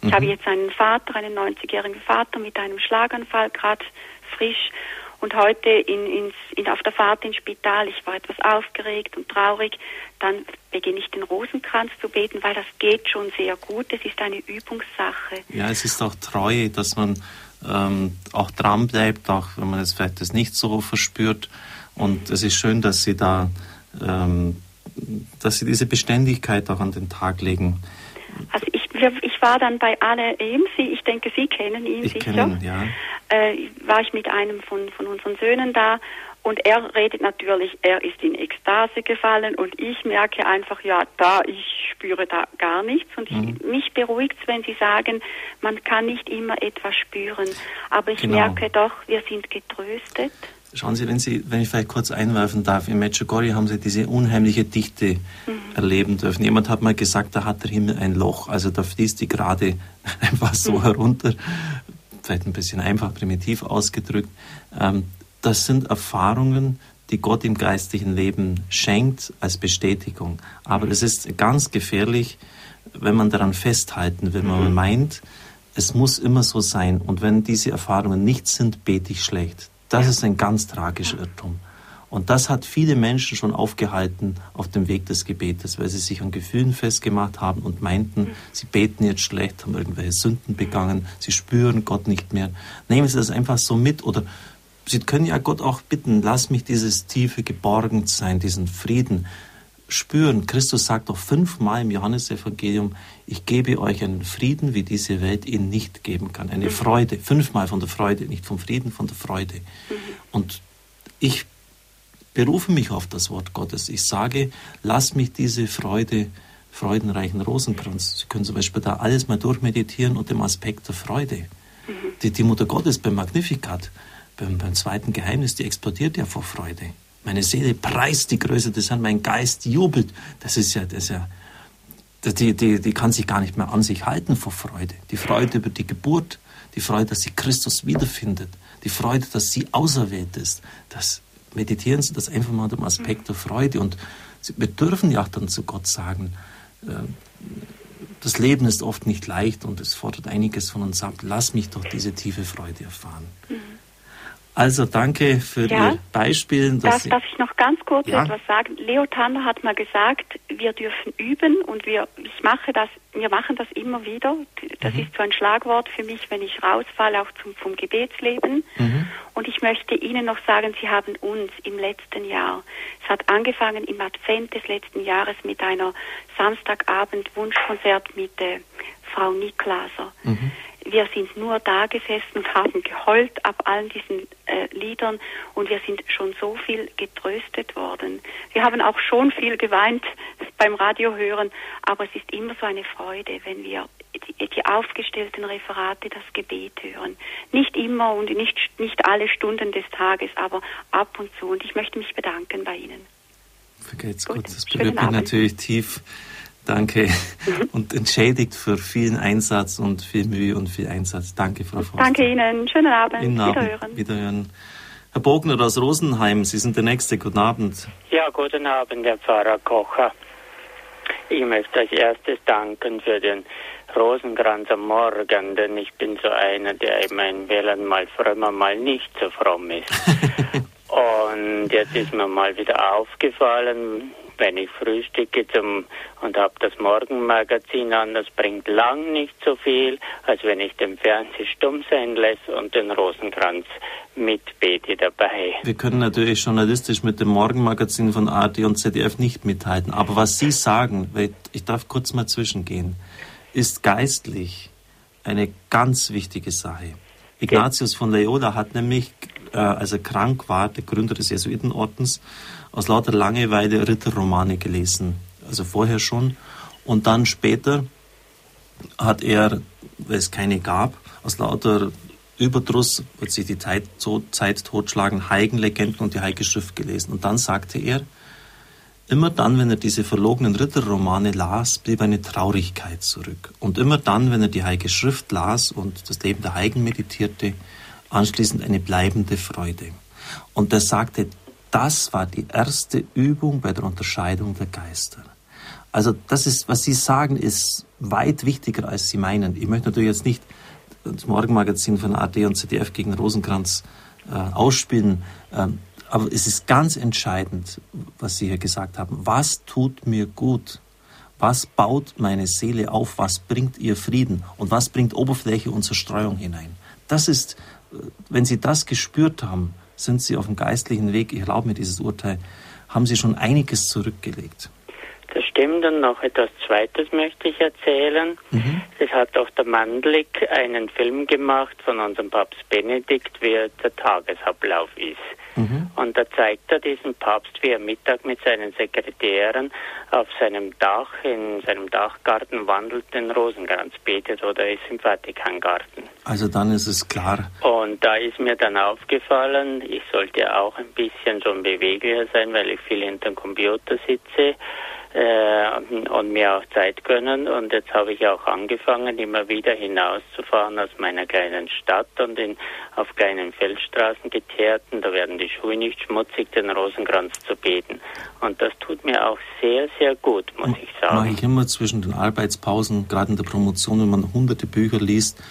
Ich mhm. habe jetzt einen Vater, einen 90-jährigen Vater mit einem Schlaganfall, gerade frisch. Und heute in, ins, in, auf der Fahrt ins Spital, ich war etwas aufgeregt und traurig, dann beginne ich den Rosenkranz zu beten, weil das geht schon sehr gut. Es ist eine Übungssache. Ja, es ist auch treu, dass man ähm, auch dran bleibt, auch wenn man es vielleicht das nicht so verspürt. Und es ist schön, dass Sie da, ähm, dass Sie diese Beständigkeit auch an den Tag legen. Also ich, ich war dann bei Anne Emsi, ich denke, Sie kennen ihn ich sicher. Kenn ihn, ja. Äh, war ich mit einem von, von unseren Söhnen da und er redet natürlich, er ist in Ekstase gefallen und ich merke einfach, ja, da, ich spüre da gar nichts. Und mhm. ich, mich beruhigt es, wenn Sie sagen, man kann nicht immer etwas spüren. Aber ich genau. merke doch, wir sind getröstet. Schauen Sie, wenn Sie, wenn ich vielleicht kurz einwerfen darf, in Medjugorje haben Sie diese unheimliche Dichte mhm. erleben dürfen. Jemand hat mal gesagt, da hat der Himmel ein Loch, also da fließt die gerade einfach so mhm. herunter. Vielleicht ein bisschen einfach primitiv ausgedrückt. Ähm, das sind Erfahrungen, die Gott im geistlichen Leben schenkt als Bestätigung. Aber es ist ganz gefährlich, wenn man daran festhalten will, wenn man mhm. meint, es muss immer so sein. Und wenn diese Erfahrungen nicht sind, bete ich schlecht. Das ist ein ganz tragischer Irrtum. Und das hat viele Menschen schon aufgehalten auf dem Weg des Gebetes, weil sie sich an Gefühlen festgemacht haben und meinten, mhm. sie beten jetzt schlecht, haben irgendwelche Sünden begangen, sie spüren Gott nicht mehr. Nehmen Sie das einfach so mit oder Sie können ja Gott auch bitten, lass mich dieses tiefe Geborgensein, diesen Frieden spüren. Christus sagt doch fünfmal im Johannesevangelium, ich gebe euch einen Frieden, wie diese Welt ihn nicht geben kann. Eine mhm. Freude, fünfmal von der Freude, nicht vom Frieden, von der Freude. Mhm. Und ich berufe mich auf das Wort Gottes. Ich sage, lass mich diese Freude, freudenreichen Rosenkranz. Sie können zum Beispiel da alles mal durchmeditieren und dem Aspekt der Freude. Mhm. Die, die Mutter Gottes beim Magnificat beim, beim zweiten Geheimnis, die explodiert ja vor Freude. Meine Seele preist die Größe des Herrn, mein Geist jubelt. Das ist ja, das ist ja, die, die, die kann sich gar nicht mehr an sich halten vor Freude. Die Freude über die Geburt, die Freude, dass sie Christus wiederfindet, die Freude, dass sie auserwählt ist. Das meditieren Sie das einfach mal dem Aspekt der Freude. Und wir dürfen ja auch dann zu Gott sagen, äh, das Leben ist oft nicht leicht und es fordert einiges von uns ab. Lass mich doch diese tiefe Freude erfahren. Also danke für ja, Ihr Beispiel. Darf, darf ich noch ganz kurz ja. etwas sagen? Leo Tanner hat mal gesagt, wir dürfen üben und wir, ich mache das, wir machen das immer wieder. Das mhm. ist so ein Schlagwort für mich, wenn ich rausfalle, auch zum, vom Gebetsleben. Mhm. Und ich möchte Ihnen noch sagen, Sie haben uns im letzten Jahr, es hat angefangen im Advent des letzten Jahres mit einer Samstagabend Wunschkonzert mit äh, Frau Niklaser. Mhm wir sind nur da gesessen und haben geheult ab allen diesen äh, Liedern und wir sind schon so viel getröstet worden. Wir haben auch schon viel geweint beim Radiohören, aber es ist immer so eine Freude, wenn wir die, die aufgestellten Referate, das Gebet hören. Nicht immer und nicht, nicht alle Stunden des Tages, aber ab und zu. Und ich möchte mich bedanken bei Ihnen. Vergeht's gut, gut. das berührt mich natürlich tief. Danke. Und entschädigt für vielen Einsatz und viel Mühe und viel Einsatz. Danke, Frau Forster. Danke Ihnen. Schönen Abend. Ihnen Wiederhören. Wiederhören. Herr Bogner aus Rosenheim, Sie sind der Nächste. Guten Abend. Ja, guten Abend, Herr Pfarrer Kocher. Ich möchte als erstes danken für den Rosenkranz am Morgen, denn ich bin so einer, der in meinen Wählern mal frömmer, mal nicht so fromm ist. und jetzt ist mir mal wieder aufgefallen, wenn ich frühstücke zum, und habe das Morgenmagazin an, das bringt lang nicht so viel, als wenn ich den Fernseher stumm sein lasse und den Rosenkranz mitbete dabei. Wir können natürlich journalistisch mit dem Morgenmagazin von ARD und ZDF nicht mithalten, aber was Sie sagen, ich darf kurz mal zwischengehen, ist geistlich eine ganz wichtige Sache. Ignatius von Loyola hat nämlich, äh, als er krank war, der Gründer des Jesuitenordens, aus lauter Langeweile Ritterromane gelesen. Also vorher schon. Und dann später hat er, weil es keine gab, aus lauter Überdruss, wird sich die Zeit, so Zeit totschlagen, Heigenlegenden und die Heilige Schrift gelesen. Und dann sagte er, immer dann, wenn er diese verlogenen Ritterromane las, blieb eine Traurigkeit zurück. Und immer dann, wenn er die Heilige Schrift las und das Leben der Heigen meditierte, anschließend eine bleibende Freude. Und er sagte, das war die erste Übung bei der Unterscheidung der Geister. Also das ist, was Sie sagen, ist weit wichtiger, als Sie meinen. Ich möchte natürlich jetzt nicht das Morgenmagazin von AD und ZDF gegen Rosenkranz äh, ausspielen, ähm, aber es ist ganz entscheidend, was Sie hier gesagt haben. Was tut mir gut? Was baut meine Seele auf? Was bringt ihr Frieden? Und was bringt Oberfläche und Zerstreuung hinein? Das ist, äh, wenn Sie das gespürt haben, sind Sie auf dem geistlichen Weg, ich erlaube mir dieses Urteil, haben Sie schon einiges zurückgelegt. Das stimmt und noch etwas Zweites möchte ich erzählen. Mhm. Es hat auch der Mandlik einen Film gemacht von unserem Papst Benedikt, wie der Tagesablauf ist. Mhm. Und da zeigt er diesen Papst, wie er Mittag mit seinen Sekretären auf seinem Dach, in seinem Dachgarten wandelt, den Rosenkranz betet oder ist im Vatikangarten. Also dann ist es klar. Und da ist mir dann aufgefallen, ich sollte auch ein bisschen schon beweglicher sein, weil ich viel hinter dem Computer sitze und mir auch Zeit gönnen. Und jetzt habe ich auch angefangen, immer wieder hinauszufahren aus meiner kleinen Stadt und in, auf kleinen Feldstraßen geteerten. Da werden die Schuhe nicht schmutzig, den Rosenkranz zu beten. Und das tut mir auch sehr, sehr gut, muss ich sagen. Mache ich immer zwischen den Arbeitspausen, gerade in der Promotion, wenn man hunderte Bücher liest,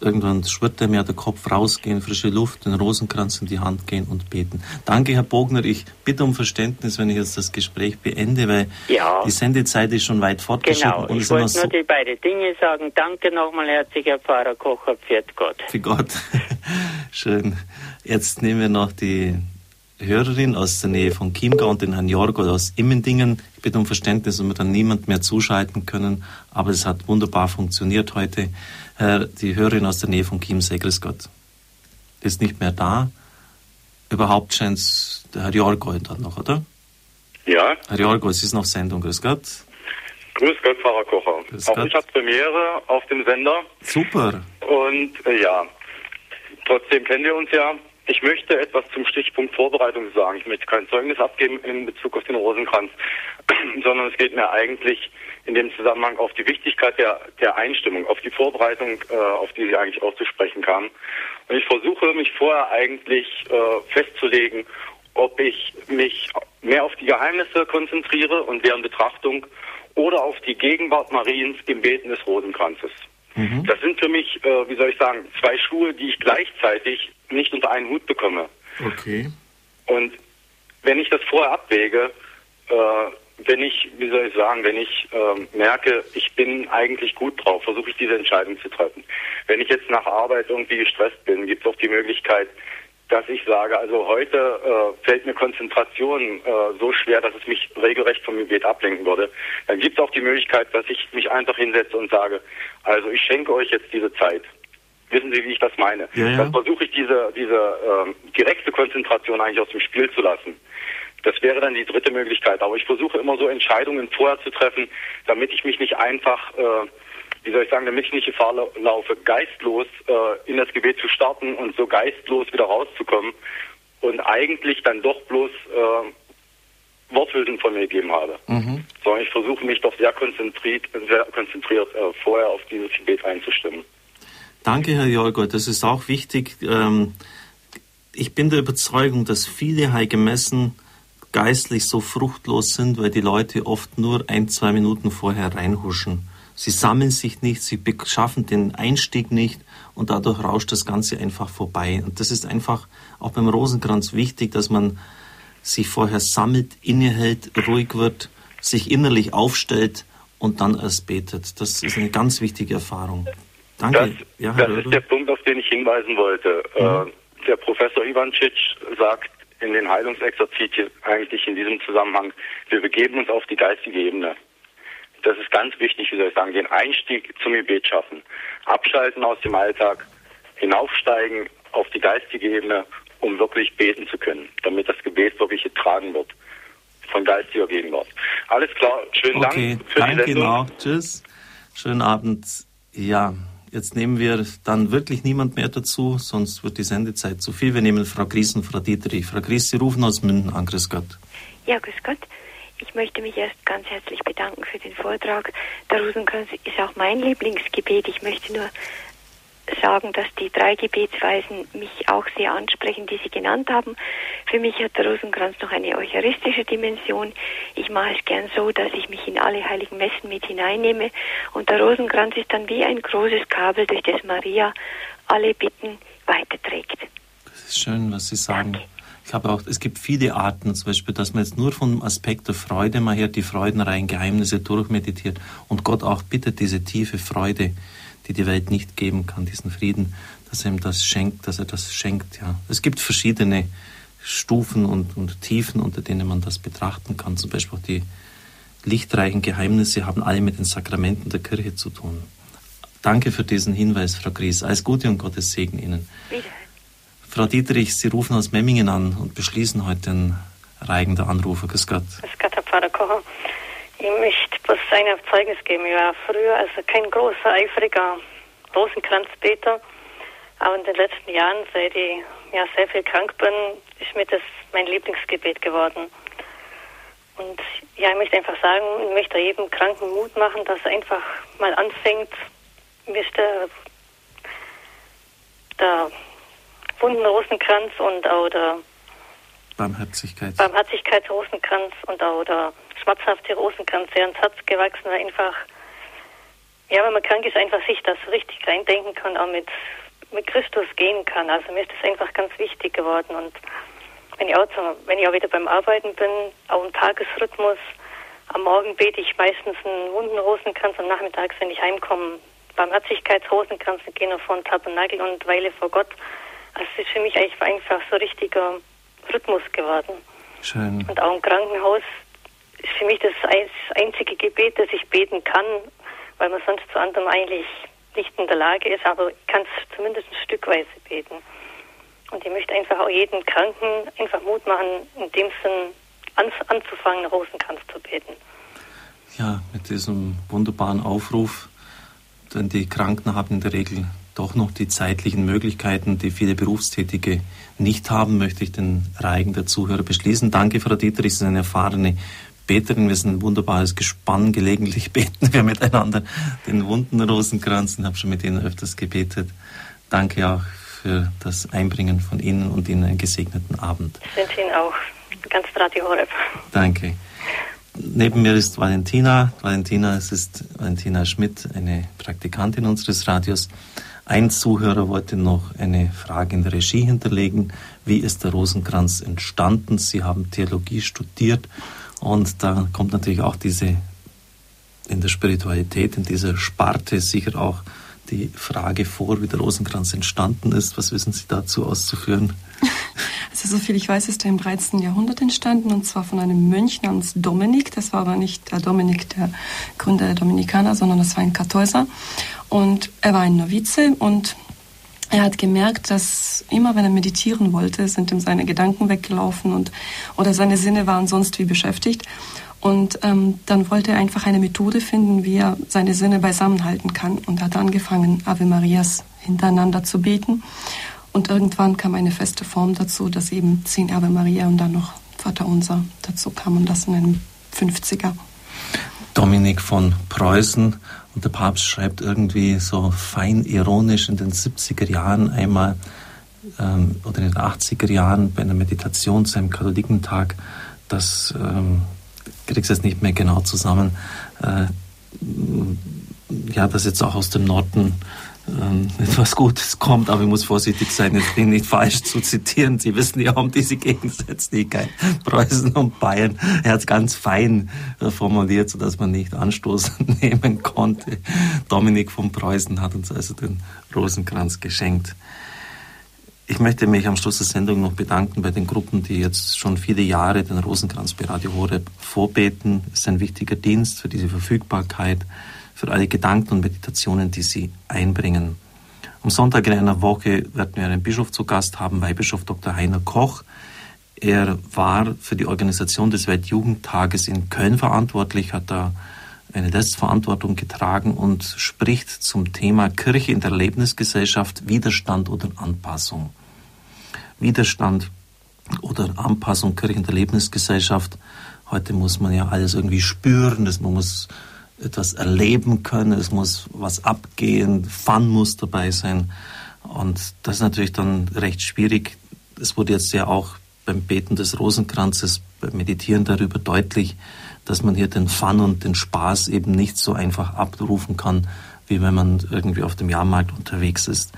irgendwann schwirrt mir der Kopf rausgehen, frische Luft, den Rosenkranz in die Hand gehen und beten. Danke, Herr Bogner. Ich bitte um Verständnis, wenn ich jetzt das Gespräch beende, weil ja. die Sendezeit ist schon weit fortgeschritten. Genau, ich wollte so nur die beiden Dinge sagen. Danke nochmal herzlich, Herr Pfarrer Kocher. Pfiat Gott. Für Gott. Schön. Jetzt nehmen wir noch die Hörerin aus der Nähe von Chiemgau und den Herrn Jorgo aus Immendingen. Ich bitte um Verständnis, dass wir dann niemand mehr zuschalten können, aber es hat wunderbar funktioniert heute. Herr, die Hörerin aus der Nähe von Chiemsee, grüß Gott, ist nicht mehr da. Überhaupt scheint es der Herr Jorgo dann noch, oder? Ja. Herr Jorgo, es ist noch Sendung, grüß Gott. Grüß Gott, Pfarrer Kocher. Grüß Auch Gott. ich habe Premiere auf dem Sender. Super. Und äh, ja, trotzdem kennen wir uns ja. Ich möchte etwas zum Stichpunkt Vorbereitung sagen. Ich möchte kein Zeugnis abgeben in Bezug auf den Rosenkranz, sondern es geht mir eigentlich in dem Zusammenhang auf die Wichtigkeit der, der Einstimmung, auf die Vorbereitung, äh, auf die Sie eigentlich auch zu sprechen kamen. Und ich versuche mich vorher eigentlich äh, festzulegen, ob ich mich mehr auf die Geheimnisse konzentriere und deren Betrachtung oder auf die Gegenwart Mariens im Beten des Rosenkranzes. Mhm. Das sind für mich, äh, wie soll ich sagen, zwei Schuhe, die ich gleichzeitig nicht unter einen Hut bekomme. Okay. Und wenn ich das vorher abwäge, äh, wenn ich, wie soll ich sagen, wenn ich äh, merke, ich bin eigentlich gut drauf, versuche ich diese Entscheidung zu treffen. Wenn ich jetzt nach Arbeit irgendwie gestresst bin, gibt es auch die Möglichkeit, dass ich sage, also heute äh, fällt mir Konzentration äh, so schwer, dass es mich regelrecht vom Gebet ablenken würde. Dann gibt es auch die Möglichkeit, dass ich mich einfach hinsetze und sage, also ich schenke euch jetzt diese Zeit. Wissen Sie, wie ich das meine? Ja, ja. Dann versuche ich diese, diese äh, direkte Konzentration eigentlich aus dem Spiel zu lassen. Das wäre dann die dritte Möglichkeit. Aber ich versuche immer so Entscheidungen vorher zu treffen, damit ich mich nicht einfach äh, wie soll ich sagen, damit ich nicht Gefahr laufe, geistlos äh, in das Gebet zu starten und so geistlos wieder rauszukommen und eigentlich dann doch bloß äh, Worthülsen von mir gegeben habe. Mhm. Sondern ich versuche mich doch sehr konzentriert, sehr konzentriert äh, vorher auf dieses Gebet einzustimmen. Danke, Herr Jorgo. Das ist auch wichtig. Ähm, ich bin der Überzeugung, dass viele heilige Messen geistlich so fruchtlos sind, weil die Leute oft nur ein, zwei Minuten vorher reinhuschen. Sie sammeln sich nicht, sie schaffen den Einstieg nicht und dadurch rauscht das Ganze einfach vorbei. Und das ist einfach auch beim Rosenkranz wichtig, dass man sich vorher sammelt, innehält, ruhig wird, sich innerlich aufstellt und dann erst betet. Das ist eine ganz wichtige Erfahrung. Danke. Das, ja, das ist der Punkt, auf den ich hinweisen wollte. Mhm. der Professor Ivancic sagt in den Heilungsexerzitien eigentlich in diesem Zusammenhang, wir begeben uns auf die geistige Ebene das ist ganz wichtig, wie soll ich sagen, den Einstieg zum Gebet schaffen. Abschalten aus dem Alltag, hinaufsteigen auf die geistige Ebene, um wirklich beten zu können, damit das Gebet wirklich getragen wird von geistiger Gegenwart. Alles klar, schönen okay, Dank für danke die Sendung. Genau. Tschüss, schönen Abend. Ja, jetzt nehmen wir dann wirklich niemand mehr dazu, sonst wird die Sendezeit zu viel. Wir nehmen Frau Gries und Frau Dietrich. Frau Gries, Sie rufen aus Münden an. Grüß Gott. Ja, grüß Gott. Ich möchte mich erst ganz herzlich bedanken für den Vortrag. Der Rosenkranz ist auch mein Lieblingsgebet. Ich möchte nur sagen, dass die drei Gebetsweisen mich auch sehr ansprechen, die Sie genannt haben. Für mich hat der Rosenkranz noch eine eucharistische Dimension. Ich mache es gern so, dass ich mich in alle heiligen Messen mit hineinnehme und der Rosenkranz ist dann wie ein großes Kabel, durch das Maria alle Bitten weiterträgt. Das ist schön, was Sie sagen. Danke. Ich glaube auch, es gibt viele Arten, zum Beispiel, dass man jetzt nur vom Aspekt der Freude mal her die freudenreichen Geheimnisse durchmeditiert und Gott auch bittet, diese tiefe Freude, die die Welt nicht geben kann, diesen Frieden, dass er ihm das schenkt, dass er das schenkt. Ja, es gibt verschiedene Stufen und, und Tiefen, unter denen man das betrachten kann. Zum Beispiel auch die lichtreichen Geheimnisse haben alle mit den Sakramenten der Kirche zu tun. Danke für diesen Hinweis, Frau Gries. Alles Gute und Gottes Segen Ihnen. Wieder. Frau Dietrich, Sie rufen aus Memmingen an und beschließen heute den Reigen der Anrufer. Grüß Gott. Grüß Gott, Herr Pfarrer Kocher. Ich möchte bloß ein Zeugnis geben. Ich war früher also kein großer, eifriger Rosenkranzbeter. Aber in den letzten Jahren, seit ich ja, sehr viel krank bin, ist mir das mein Lieblingsgebet geworden. Und ja, ich möchte einfach sagen, ich möchte jedem Kranken Mut machen, dass er einfach mal anfängt, mir ist der, der bunten Rosenkranz und auch der Barmherzigkeit. Barmherzigkeitsrosenkranz und auch der schmerzhafte Rosenkranz sehr ins Herz gewachsen, einfach, ja, wenn man krank ist, einfach sich das richtig reindenken kann, auch mit, mit Christus gehen kann. Also mir ist das einfach ganz wichtig geworden und wenn ich auch, zum, wenn ich auch wieder beim Arbeiten bin, auch im Tagesrhythmus, am Morgen bete ich meistens einen wunden Rosenkranz, am Nachmittag, wenn ich heimkomme, Barmherzigkeitsrosenkranz, gehe noch vor den Tabernakel und weile vor Gott. Also es ist für mich eigentlich einfach so richtiger Rhythmus geworden. Schön. Und auch im Krankenhaus ist für mich das einzige Gebet, das ich beten kann, weil man sonst zu anderem eigentlich nicht in der Lage ist, aber ich kann es zumindest ein Stückweise beten. Und ich möchte einfach auch jeden Kranken einfach Mut machen, in dem Sinn an, anzufangen, Rosenkranz zu beten. Ja, mit diesem wunderbaren Aufruf, denn die Kranken haben in der Regel doch noch die zeitlichen Möglichkeiten, die viele Berufstätige nicht haben, möchte ich den Reigen der Zuhörer beschließen. Danke, Frau Dietrich, Sie sind eine erfahrene Beterin. Wir sind ein wunderbares Gespann. Gelegentlich beten wir miteinander den wunden Rosenkranz und habe schon mit Ihnen öfters gebetet. Danke auch für das Einbringen von Ihnen und Ihnen einen gesegneten Abend. Ich wünsche Ihnen auch ganz Radio Horeb. Danke. Neben mir ist Valentina. Valentina, es ist Valentina Schmidt, eine Praktikantin unseres Radios. Ein Zuhörer wollte noch eine Frage in der Regie hinterlegen. Wie ist der Rosenkranz entstanden? Sie haben Theologie studiert und da kommt natürlich auch diese in der Spiritualität, in dieser Sparte sicher auch die Frage vor, wie der Rosenkranz entstanden ist. Was wissen Sie dazu auszuführen? Also soviel ich weiß, ist er im 13. Jahrhundert entstanden und zwar von einem Mönch namens Dominik. Das war aber nicht der Dominik, der Gründer der Dominikaner, sondern das war ein Kartäuser. Und er war ein Novize und er hat gemerkt, dass immer wenn er meditieren wollte, sind ihm seine Gedanken weggelaufen und oder seine Sinne waren sonst wie beschäftigt. Und ähm, dann wollte er einfach eine Methode finden, wie er seine Sinne beisammenhalten kann. Und hat angefangen, Ave Marias hintereinander zu beten. Und irgendwann kam eine feste Form dazu, dass eben zehn Ave Maria und dann noch Vater Unser dazu kam und das in einem 50er. Dominik von Preußen. Und der Papst schreibt irgendwie so fein ironisch in den 70er Jahren einmal ähm, oder in den 80er Jahren bei einer Meditation zu einem Katholikentag, dass ähm, kriege es jetzt nicht mehr genau zusammen, äh, ja, dass jetzt auch aus dem Norden ähm, etwas Gutes kommt, aber ich muss vorsichtig sein, jetzt bin nicht falsch zu zitieren. Sie wissen ja um diese Gegensätzlichkeit Preußen und Bayern. Er hat es ganz fein äh, formuliert, sodass man nicht Anstoß nehmen konnte. Dominik von Preußen hat uns also den Rosenkranz geschenkt. Ich möchte mich am Schluss der Sendung noch bedanken bei den Gruppen, die jetzt schon viele Jahre den Rosenkranz bei Radio Horeb vorbeten. Es ist ein wichtiger Dienst für diese Verfügbarkeit, für alle Gedanken und Meditationen, die sie einbringen. Am Sonntag in einer Woche werden wir einen Bischof zu Gast haben, Weihbischof Dr. Heiner Koch. Er war für die Organisation des Weltjugendtages in Köln verantwortlich, hat da eine Restverantwortung getragen und spricht zum Thema Kirche in der Erlebnisgesellschaft, Widerstand oder Anpassung. Widerstand oder Anpassung Kirche in der Lebensgesellschaft. Heute muss man ja alles irgendwie spüren, das, man muss etwas erleben können, es muss was abgehen, Fun muss dabei sein. Und das ist natürlich dann recht schwierig. Es wurde jetzt ja auch beim Beten des Rosenkranzes, beim Meditieren darüber deutlich, dass man hier den Fun und den Spaß eben nicht so einfach abrufen kann, wie wenn man irgendwie auf dem Jahrmarkt unterwegs ist.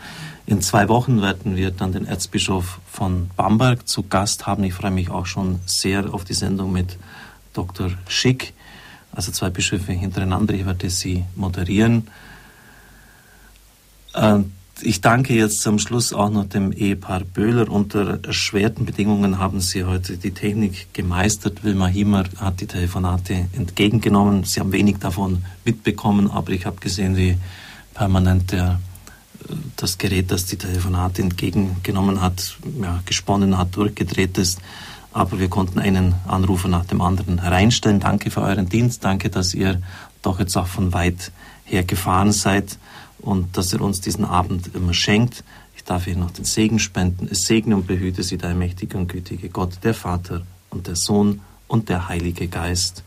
In zwei Wochen werden wir dann den Erzbischof von Bamberg zu Gast haben. Ich freue mich auch schon sehr auf die Sendung mit Dr. Schick also zwei Bischöfe hintereinander. Ich werde sie moderieren. Ähm, ich danke jetzt zum Schluss auch noch dem Ehepaar Böhler. Unter erschwerten Bedingungen haben Sie heute die Technik gemeistert. Wilma Hiemer hat die Telefonate entgegengenommen. Sie haben wenig davon mitbekommen, aber ich habe gesehen, wie permanent der, äh, das Gerät, das die Telefonate entgegengenommen hat, ja, gesponnen hat, durchgedreht ist aber wir konnten einen Anrufer nach dem anderen reinstellen. Danke für euren Dienst, danke, dass ihr doch jetzt auch von weit her gefahren seid und dass ihr uns diesen Abend immer schenkt. Ich darf Ihnen noch den Segen spenden. Es segne und behüte Sie der mächtige und gütige Gott, der Vater und der Sohn und der Heilige Geist.